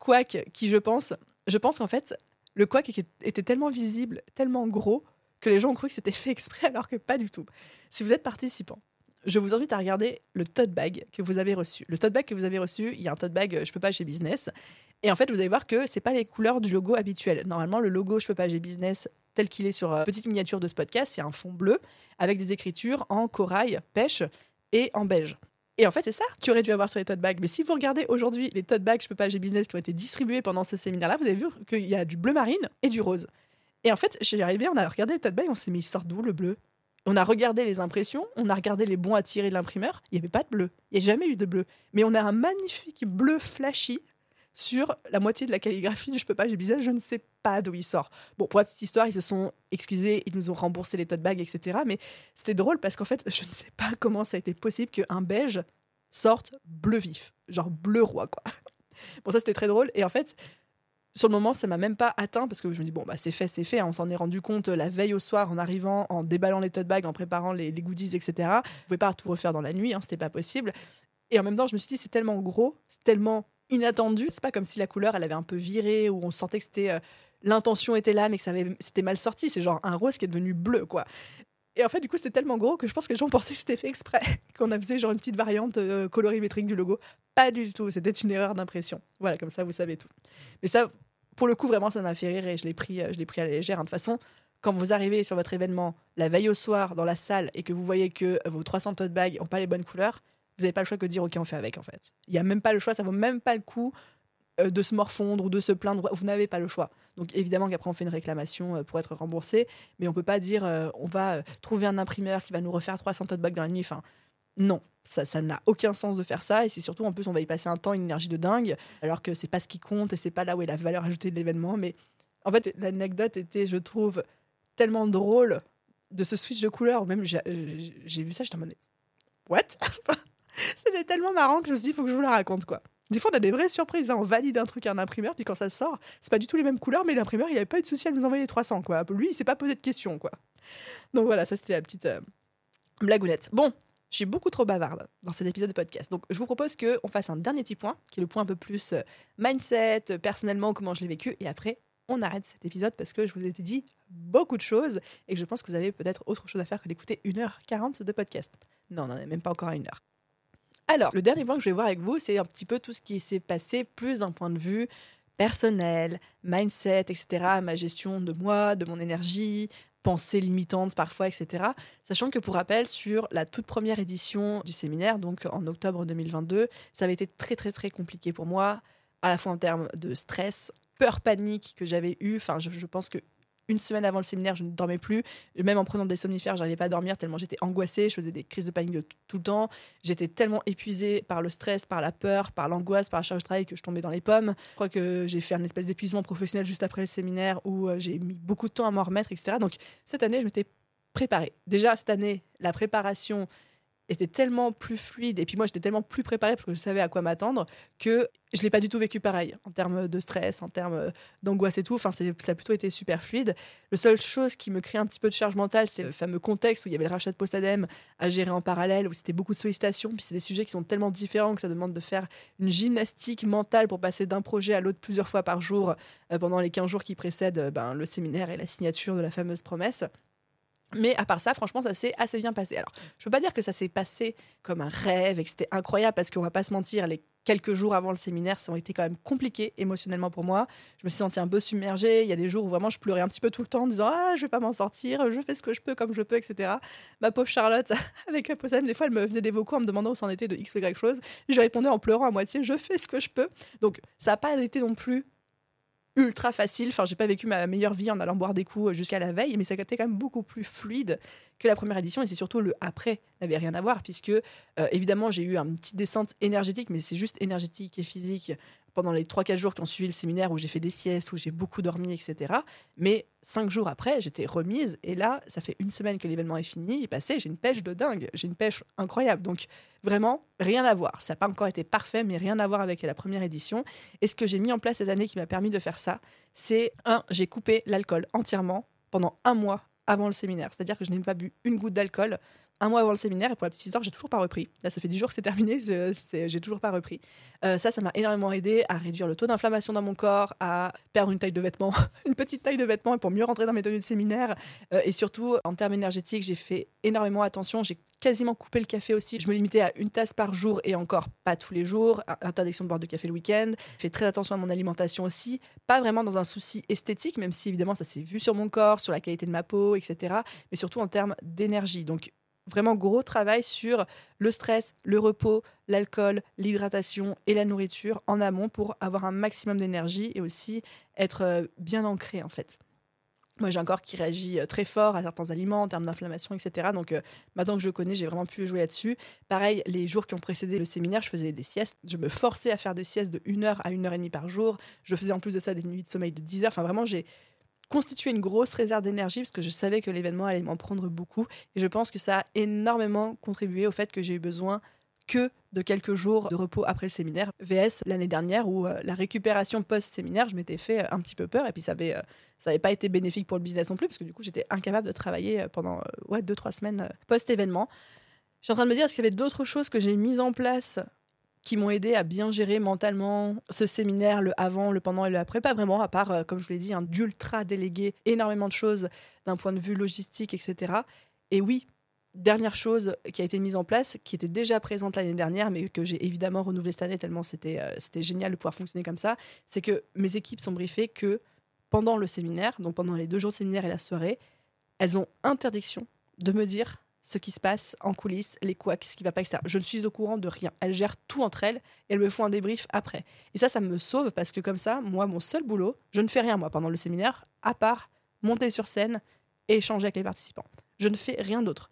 quack qui, je pense, je pense qu'en fait, le quack était tellement visible, tellement gros, que les gens ont cru que c'était fait exprès, alors que pas du tout. Si vous êtes participant, je vous invite à regarder le tote bag que vous avez reçu. Le tote bag que vous avez reçu, il y a un tote bag euh, Je peux pas chez Business. Et en fait, vous allez voir que c'est pas les couleurs du logo habituel. Normalement, le logo Je peux pas chez Business tel qu'il est sur euh, petite miniature de ce podcast, c'est un fond bleu avec des écritures en corail, pêche et en beige. Et en fait, c'est ça qu'il aurait dû avoir sur les tote bags. Mais si vous regardez aujourd'hui les tote bags Je peux pas, j'ai business qui ont été distribués pendant ce séminaire-là, vous avez vu qu'il y a du bleu marine et du rose. Et en fait, chez arrivé, on a regardé les tote bags, on s'est mis, il sort d'où le bleu? On a regardé les impressions, on a regardé les bons à tirer de l'imprimeur, il n'y avait pas de bleu. Il n'y a jamais eu de bleu. Mais on a un magnifique bleu flashy sur la moitié de la calligraphie du Je peux pas, j'ai business, je ne sais pas d'où il sort. Bon, pour la petite histoire, ils se sont excusés, ils nous ont remboursé les tote bags, etc. Mais c'était drôle parce qu'en fait, je ne sais pas comment ça a été possible qu'un beige sorte bleu vif, genre bleu roi, quoi. Bon, ça c'était très drôle. Et en fait, sur le moment, ça m'a même pas atteint parce que je me dis, bon, bah, c'est fait, c'est fait. On s'en est rendu compte la veille au soir en arrivant, en déballant les tote bags, en préparant les, goodies, etc. Vous pouvez pas tout refaire dans la nuit, hein, c'était pas possible. Et en même temps, je me suis dit, c'est tellement gros, c'est tellement inattendu. C'est pas comme si la couleur, elle avait un peu viré ou on sentait que c'était. Euh, l'intention était là, mais que ça avait, c'était mal sorti. C'est genre un rose qui est devenu bleu, quoi. Et en fait, du coup, c'était tellement gros que je pense que les gens pensaient que c'était fait exprès, qu'on a fait genre une petite variante euh, colorimétrique du logo. Pas du tout, c'était une erreur d'impression. Voilà, comme ça, vous savez tout. Mais ça, pour le coup, vraiment, ça m'a fait rire et je l'ai pris, euh, je l'ai pris à la légère. Hein. De toute façon, quand vous arrivez sur votre événement la veille au soir dans la salle et que vous voyez que vos 300 tote bags n'ont pas les bonnes couleurs, vous n'avez pas le choix que de dire OK, on fait avec en fait. Il n'y a même pas le choix, ça vaut même pas le coup euh, de se morfondre ou de se plaindre. Vous n'avez pas le choix. Donc évidemment qu'après on fait une réclamation euh, pour être remboursé, mais on peut pas dire euh, on va trouver un imprimeur qui va nous refaire 300 tote bags dans la nuit. Enfin, non, ça ça n'a aucun sens de faire ça et c'est surtout en plus on va y passer un temps une énergie de dingue alors que c'est pas ce qui compte et c'est pas là où est la valeur ajoutée de l'événement mais en fait l'anecdote était je trouve tellement drôle de ce switch de couleur même j'ai vu ça j'étais en mode what? c'était tellement marrant que je me suis dit il faut que je vous la raconte quoi des fois, on a des vraies surprises. hein. On valide un truc à un imprimeur, puis quand ça sort, c'est pas du tout les mêmes couleurs, mais l'imprimeur, il avait pas eu de souci à nous envoyer les 300, quoi. Lui, il s'est pas posé de questions, quoi. Donc voilà, ça c'était la petite euh, blagounette. Bon, je suis beaucoup trop bavarde dans cet épisode de podcast. Donc je vous propose qu'on fasse un dernier petit point, qui est le point un peu plus euh, mindset, euh, personnellement, comment je l'ai vécu, et après, on arrête cet épisode parce que je vous ai dit beaucoup de choses et que je pense que vous avez peut-être autre chose à faire que d'écouter 1h40 de podcast. Non, on n'en est même pas encore à une heure. Alors, le dernier point que je vais voir avec vous, c'est un petit peu tout ce qui s'est passé plus d'un point de vue personnel, mindset, etc., ma gestion de moi, de mon énergie, pensées limitantes parfois, etc. Sachant que pour rappel, sur la toute première édition du séminaire, donc en octobre 2022, ça avait été très très très compliqué pour moi, à la fois en termes de stress, peur, panique que j'avais eu. Enfin, je pense que une semaine avant le séminaire, je ne dormais plus. Même en prenant des somnifères, j'arrivais pas à dormir tellement j'étais angoissée. Je faisais des crises de panique de tout, le temps. J'étais tellement épuisée par le stress, par la peur, par l'angoisse, par la charge de travail que je tombais dans les pommes. Je crois que j'ai fait un espèce d'épuisement professionnel juste après le séminaire où euh, j'ai mis beaucoup de temps à m'en remettre, etc. Donc cette année, je m'étais préparée. Déjà cette année, la préparation était tellement plus fluide et puis moi j'étais tellement plus préparée parce que je savais à quoi m'attendre que je l'ai pas du tout vécu pareil en termes de stress, en termes d'angoisse et tout. Enfin, ça a plutôt été super fluide. Le seule chose qui me crée un petit peu de charge mentale, c'est le fameux contexte où il y avait le rachat de Postadem à gérer en parallèle, où c'était beaucoup de sollicitations. Puis c'est des sujets qui sont tellement différents que ça demande de faire une gymnastique mentale pour passer d'un projet à l'autre plusieurs fois par jour euh, pendant les 15 jours qui précèdent euh, ben, le séminaire et la signature de la fameuse promesse. Mais à part ça, franchement, ça s'est assez bien passé. Alors, je peux pas dire que ça s'est passé comme un rêve et que c'était incroyable parce qu'on va pas se mentir, les quelques jours avant le séminaire, ça ont été quand même compliqués émotionnellement pour moi. Je me suis sentie un peu submergée. Il y a des jours où vraiment je pleurais un petit peu tout le temps en disant Ah, je vais pas m'en sortir, je fais ce que je peux comme je peux, etc. Ma pauvre Charlotte, avec la Possède, des fois, elle me faisait des vocaux en me demandant où c'en était de X ou Y chose. Je répondais en pleurant à moitié Je fais ce que je peux. Donc, ça n'a pas été non plus ultra facile. Enfin, j'ai pas vécu ma meilleure vie en allant boire des coups jusqu'à la veille, mais ça a été quand même beaucoup plus fluide que la première édition. Et c'est surtout le après n'avait rien à voir, puisque euh, évidemment j'ai eu une petite descente énergétique, mais c'est juste énergétique et physique pendant les 3-4 jours qui ont suivi le séminaire où j'ai fait des siestes, où j'ai beaucoup dormi, etc. Mais 5 jours après, j'étais remise. Et là, ça fait une semaine que l'événement est fini, il est passé, j'ai une pêche de dingue. J'ai une pêche incroyable. Donc vraiment, rien à voir. Ça n'a pas encore été parfait, mais rien à voir avec la première édition. Et ce que j'ai mis en place cette année qui m'a permis de faire ça, c'est un, j'ai coupé l'alcool entièrement pendant un mois avant le séminaire. C'est-à-dire que je n'ai pas bu une goutte d'alcool un mois avant le séminaire et pour la petite histoire, j'ai toujours pas repris. Là, ça fait 10 jours que c'est terminé, j'ai toujours pas repris. Euh, ça, ça m'a énormément aidé à réduire le taux d'inflammation dans mon corps, à perdre une taille de vêtements, une petite taille de vêtements pour mieux rentrer dans mes tenues de séminaire. Euh, et surtout, en termes énergétiques, j'ai fait énormément attention. J'ai quasiment coupé le café aussi. Je me limitais à une tasse par jour et encore pas tous les jours. Interdiction de boire de café le week-end. Je fais très attention à mon alimentation aussi. Pas vraiment dans un souci esthétique, même si évidemment ça s'est vu sur mon corps, sur la qualité de ma peau, etc. Mais surtout en termes d'énergie. Donc vraiment gros travail sur le stress, le repos, l'alcool, l'hydratation et la nourriture en amont pour avoir un maximum d'énergie et aussi être euh, bien ancré en fait. Moi, j'ai un corps qui réagit euh, très fort à certains aliments en termes d'inflammation, etc. Donc, euh, maintenant que je connais, j'ai vraiment pu jouer là-dessus. Pareil, les jours qui ont précédé le séminaire, je faisais des siestes. Je me forçais à faire des siestes de 1 heure à 1 heure et demie par jour. Je faisais en plus de ça des nuits de sommeil de 10 heures. Enfin, vraiment, j'ai constitué une grosse réserve d'énergie parce que je savais que l'événement allait m'en prendre beaucoup. Et je pense que ça a énormément contribué au fait que j'ai eu besoin que de quelques jours de repos après le séminaire. VS l'année dernière où euh, la récupération post-séminaire, je m'étais fait euh, un petit peu peur et puis ça avait, euh, ça pas été bénéfique pour le business non plus parce que du coup j'étais incapable de travailler pendant ouais, deux, trois semaines post-événement. Je suis en train de me dire, est-ce qu'il y avait d'autres choses que j'ai mises en place qui m'ont aidé à bien gérer mentalement ce séminaire, le avant, le pendant et le après. Pas vraiment, à part, euh, comme je vous l'ai dit, un d'ultra délégué, énormément de choses d'un point de vue logistique, etc. Et oui, dernière chose qui a été mise en place, qui était déjà présente l'année dernière, mais que j'ai évidemment renouvelée cette année tellement c'était euh, c'était génial de pouvoir fonctionner comme ça, c'est que mes équipes sont briefées que pendant le séminaire, donc pendant les deux jours de séminaire et la soirée, elles ont interdiction de me dire ce qui se passe en coulisses, les couacs, ce qui va pas, etc. Je ne suis au courant de rien. Elles gèrent tout entre elles et elles me font un débrief après. Et ça, ça me sauve parce que comme ça, moi, mon seul boulot, je ne fais rien, moi, pendant le séminaire, à part monter sur scène et échanger avec les participants. Je ne fais rien d'autre.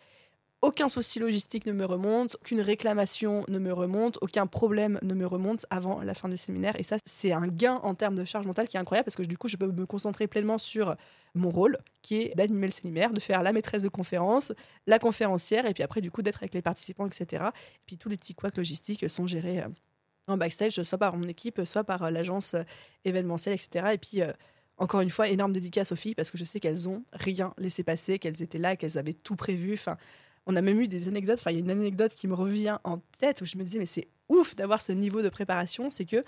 Aucun souci logistique ne me remonte, aucune réclamation ne me remonte, aucun problème ne me remonte avant la fin du séminaire. Et ça, c'est un gain en termes de charge mentale qui est incroyable parce que du coup, je peux me concentrer pleinement sur mon rôle, qui est d'animer le séminaire, de faire la maîtresse de conférence, la conférencière, et puis après, du coup, d'être avec les participants, etc. Et puis tous les petits couacs logistiques sont gérés euh, en backstage, soit par mon équipe, soit par euh, l'agence euh, événementielle, etc. Et puis, encore une fois, énorme dédicace aux filles parce que je sais qu'elles ont rien laissé passer, qu'elles étaient là, qu'elles avaient tout prévu. Enfin, on a même eu des anecdotes. Enfin, il y a une anecdote qui me revient en tête où je me disais, mais c'est ouf d'avoir ce niveau de préparation. C'est que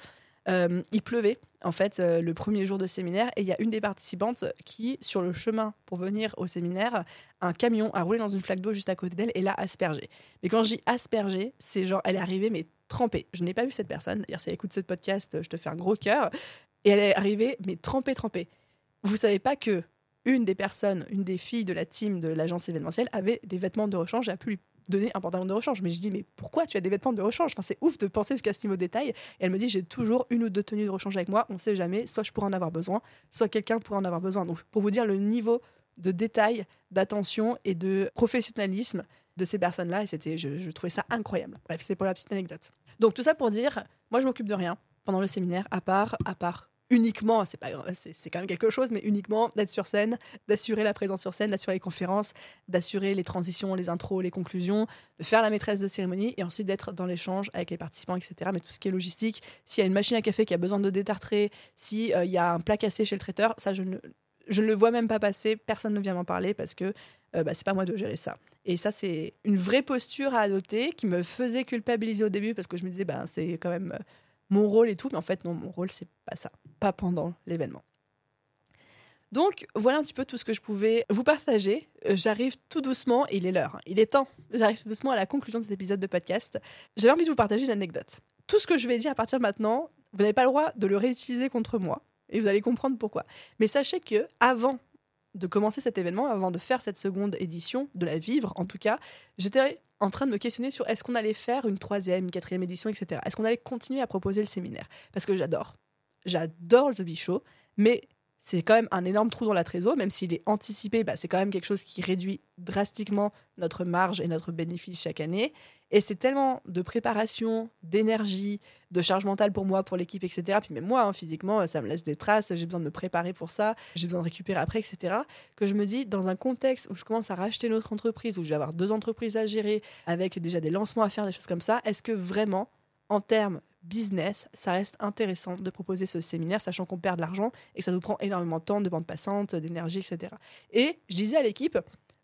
euh, il pleuvait en fait euh, le premier jour de séminaire et il y a une des participantes qui, sur le chemin pour venir au séminaire, un camion a roulé dans une flaque d'eau juste à côté d'elle et l'a aspergée. Mais quand je dis aspergée, c'est genre elle est arrivée mais trempée. Je n'ai pas vu cette personne. D'ailleurs, si elle écoute ce podcast, je te fais un gros cœur. Et elle est arrivée mais trempée, trempée. Vous savez pas que une des personnes, une des filles de la team de l'agence événementielle avait des vêtements de rechange et a pu lui donner un pantalon de rechange. Mais je dis, mais pourquoi tu as des vêtements de rechange? Enfin, C'est ouf de penser jusqu'à ce niveau de détail. Et elle me dit, j'ai toujours une ou deux tenues de rechange avec moi. On ne sait jamais, soit je pourrais en avoir besoin, soit quelqu'un pourrait en avoir besoin. Donc, pour vous dire le niveau de détail, d'attention et de professionnalisme de ces personnes-là, et c'était, je, je trouvais ça incroyable. Bref, c'est pour la petite anecdote. Donc, tout ça pour dire, moi, je m'occupe de rien pendant le séminaire, à part, à part uniquement, c'est quand même quelque chose, mais uniquement d'être sur scène, d'assurer la présence sur scène, d'assurer les conférences, d'assurer les transitions, les intros, les conclusions, de faire la maîtresse de cérémonie et ensuite d'être dans l'échange avec les participants, etc. Mais tout ce qui est logistique, s'il y a une machine à café qui a besoin de détartrer, s'il euh, y a un plat cassé chez le traiteur, ça je ne, je ne le vois même pas passer, personne ne vient m'en parler parce que euh, bah, c'est pas moi de gérer ça. Et ça, c'est une vraie posture à adopter qui me faisait culpabiliser au début parce que je me disais, bah, c'est quand même euh, mon rôle et tout, mais en fait, non, mon rôle, c'est pas ça, pas pendant l'événement. Donc voilà un petit peu tout ce que je pouvais vous partager. Euh, j'arrive tout doucement, il est l'heure, hein. il est temps. J'arrive tout doucement à la conclusion de cet épisode de podcast. J'avais envie de vous partager une anecdote. Tout ce que je vais dire à partir de maintenant, vous n'avez pas le droit de le réutiliser contre moi, et vous allez comprendre pourquoi. Mais sachez que avant de commencer cet événement, avant de faire cette seconde édition, de la vivre en tout cas, j'étais en train de me questionner sur est-ce qu'on allait faire une troisième, une quatrième édition, etc. Est-ce qu'on allait continuer à proposer le séminaire? Parce que j'adore. J'adore le The Show, mais c'est quand même un énorme trou dans la trésor, même s'il est anticipé, bah, c'est quand même quelque chose qui réduit drastiquement notre marge et notre bénéfice chaque année. Et c'est tellement de préparation, d'énergie, de charge mentale pour moi, pour l'équipe, etc. Puis même moi, hein, physiquement, ça me laisse des traces, j'ai besoin de me préparer pour ça, j'ai besoin de récupérer après, etc. Que je me dis, dans un contexte où je commence à racheter notre entreprise, où je vais avoir deux entreprises à gérer, avec déjà des lancements à faire, des choses comme ça, est-ce que vraiment, en termes business, ça reste intéressant de proposer ce séminaire, sachant qu'on perd de l'argent et que ça nous prend énormément de temps, de bande passante, d'énergie, etc. Et je disais à l'équipe,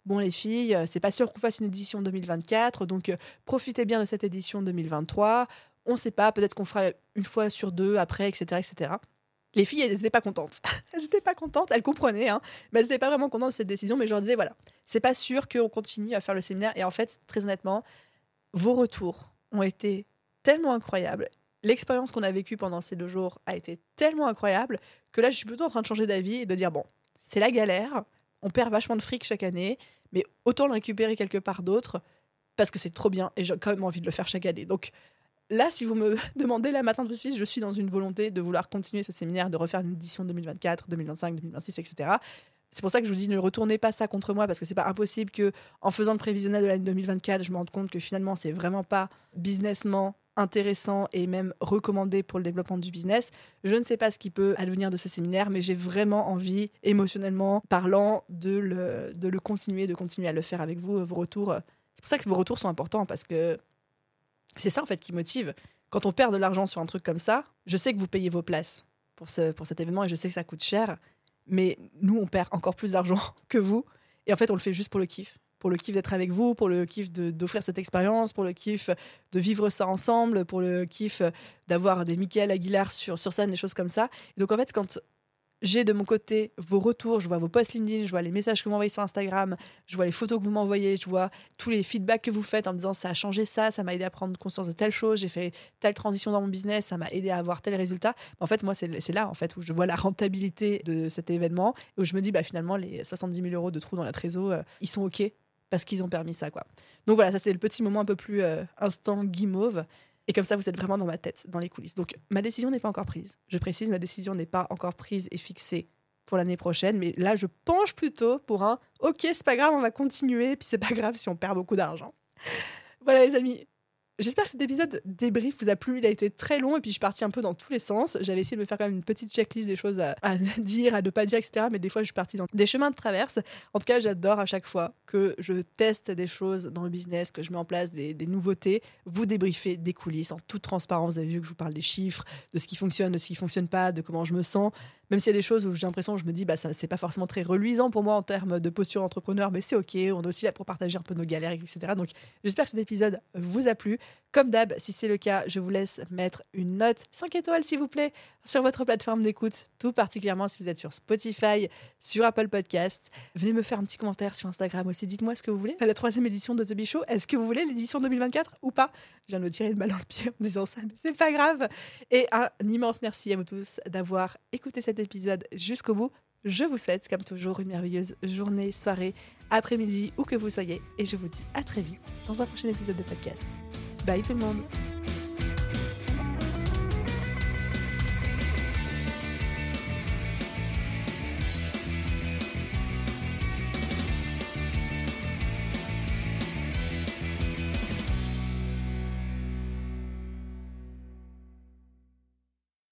bon les filles, euh, c'est pas sûr qu'on fasse une édition 2024, donc euh, profitez bien de cette édition 2023. On ne sait pas, peut-être qu'on fera une fois sur deux après, etc., etc. Les filles, elles n'étaient pas contentes. elles n'étaient pas contentes, elles comprenaient, hein, mais elles n'étaient pas vraiment contentes de cette décision. Mais je leur disais, voilà, c'est pas sûr qu'on continue à faire le séminaire. Et en fait, très honnêtement, vos retours ont été tellement incroyables l'expérience qu'on a vécue pendant ces deux jours a été tellement incroyable que là, je suis plutôt en train de changer d'avis et de dire bon, c'est la galère, on perd vachement de fric chaque année, mais autant le récupérer quelque part d'autre parce que c'est trop bien et j'ai quand même envie de le faire chaque année. Donc là, si vous me demandez là maintenant tout de suite, je suis dans une volonté de vouloir continuer ce séminaire, de refaire une édition 2024, 2025, 2026, etc. C'est pour ça que je vous dis ne retournez pas ça contre moi parce que c'est pas impossible que en faisant le prévisionnel de l'année 2024, je me rende compte que finalement c'est vraiment pas businessment intéressant et même recommandé pour le développement du business. Je ne sais pas ce qui peut advenir de ce séminaire, mais j'ai vraiment envie, émotionnellement parlant, de le, de le continuer, de continuer à le faire avec vous, vos retours. C'est pour ça que vos retours sont importants, parce que c'est ça en fait qui motive. Quand on perd de l'argent sur un truc comme ça, je sais que vous payez vos places pour, ce, pour cet événement et je sais que ça coûte cher, mais nous, on perd encore plus d'argent que vous. Et en fait, on le fait juste pour le kiff pour le kiff d'être avec vous, pour le kiff d'offrir cette expérience, pour le kiff de vivre ça ensemble, pour le kiff d'avoir des Michael Aguilar sur, sur scène, des choses comme ça. Et donc en fait, quand j'ai de mon côté vos retours, je vois vos posts LinkedIn, je vois les messages que vous m'envoyez sur Instagram, je vois les photos que vous m'envoyez, je vois tous les feedbacks que vous faites en disant ça a changé ça, ça m'a aidé à prendre conscience de telle chose, j'ai fait telle transition dans mon business, ça m'a aidé à avoir tel résultat. En fait, moi, c'est là en fait où je vois la rentabilité de cet événement où je me dis bah finalement les 70 000 euros de trous dans la trésor, euh, ils sont ok parce qu'ils ont permis ça, quoi. Donc voilà, ça c'est le petit moment un peu plus euh, instant guimauve. Et comme ça, vous êtes vraiment dans ma tête, dans les coulisses. Donc ma décision n'est pas encore prise. Je précise, ma décision n'est pas encore prise et fixée pour l'année prochaine. Mais là, je penche plutôt pour un ok, c'est pas grave, on va continuer, puis c'est pas grave si on perd beaucoup d'argent. Voilà les amis, J'espère que cet épisode débrief vous a plu. Il a été très long et puis je suis partie un peu dans tous les sens. J'avais essayé de me faire quand même une petite checklist des choses à, dire, à ne pas dire, etc. Mais des fois, je suis partie dans des chemins de traverse. En tout cas, j'adore à chaque fois que je teste des choses dans le business, que je mets en place des, nouveautés, vous débriefer des coulisses en toute transparence. Vous avez vu que je vous parle des chiffres, de ce qui fonctionne, de ce qui fonctionne pas, de comment je me sens. Même s'il y a des choses où j'ai l'impression, je me dis, bah, ça, c'est pas forcément très reluisant pour moi en termes de posture d'entrepreneur, mais c'est OK. On est aussi là pour partager un peu nos galères, etc. Donc, j'espère que cet épisode vous a plu. Comme d'hab, si c'est le cas, je vous laisse mettre une note 5 étoiles, s'il vous plaît, sur votre plateforme d'écoute, tout particulièrement si vous êtes sur Spotify, sur Apple Podcast. Venez me faire un petit commentaire sur Instagram aussi. Dites-moi ce que vous voulez. La troisième édition de The Show, est-ce que vous voulez l'édition 2024 ou pas? Je viens de me tirer une balle dans le pied en disant ça, mais c'est pas grave. Et un immense merci à vous tous d'avoir écouté épisode jusqu'au bout. Je vous souhaite, comme toujours, une merveilleuse journée, soirée, après-midi, où que vous soyez. Et je vous dis à très vite dans un prochain épisode de podcast. Bye tout le monde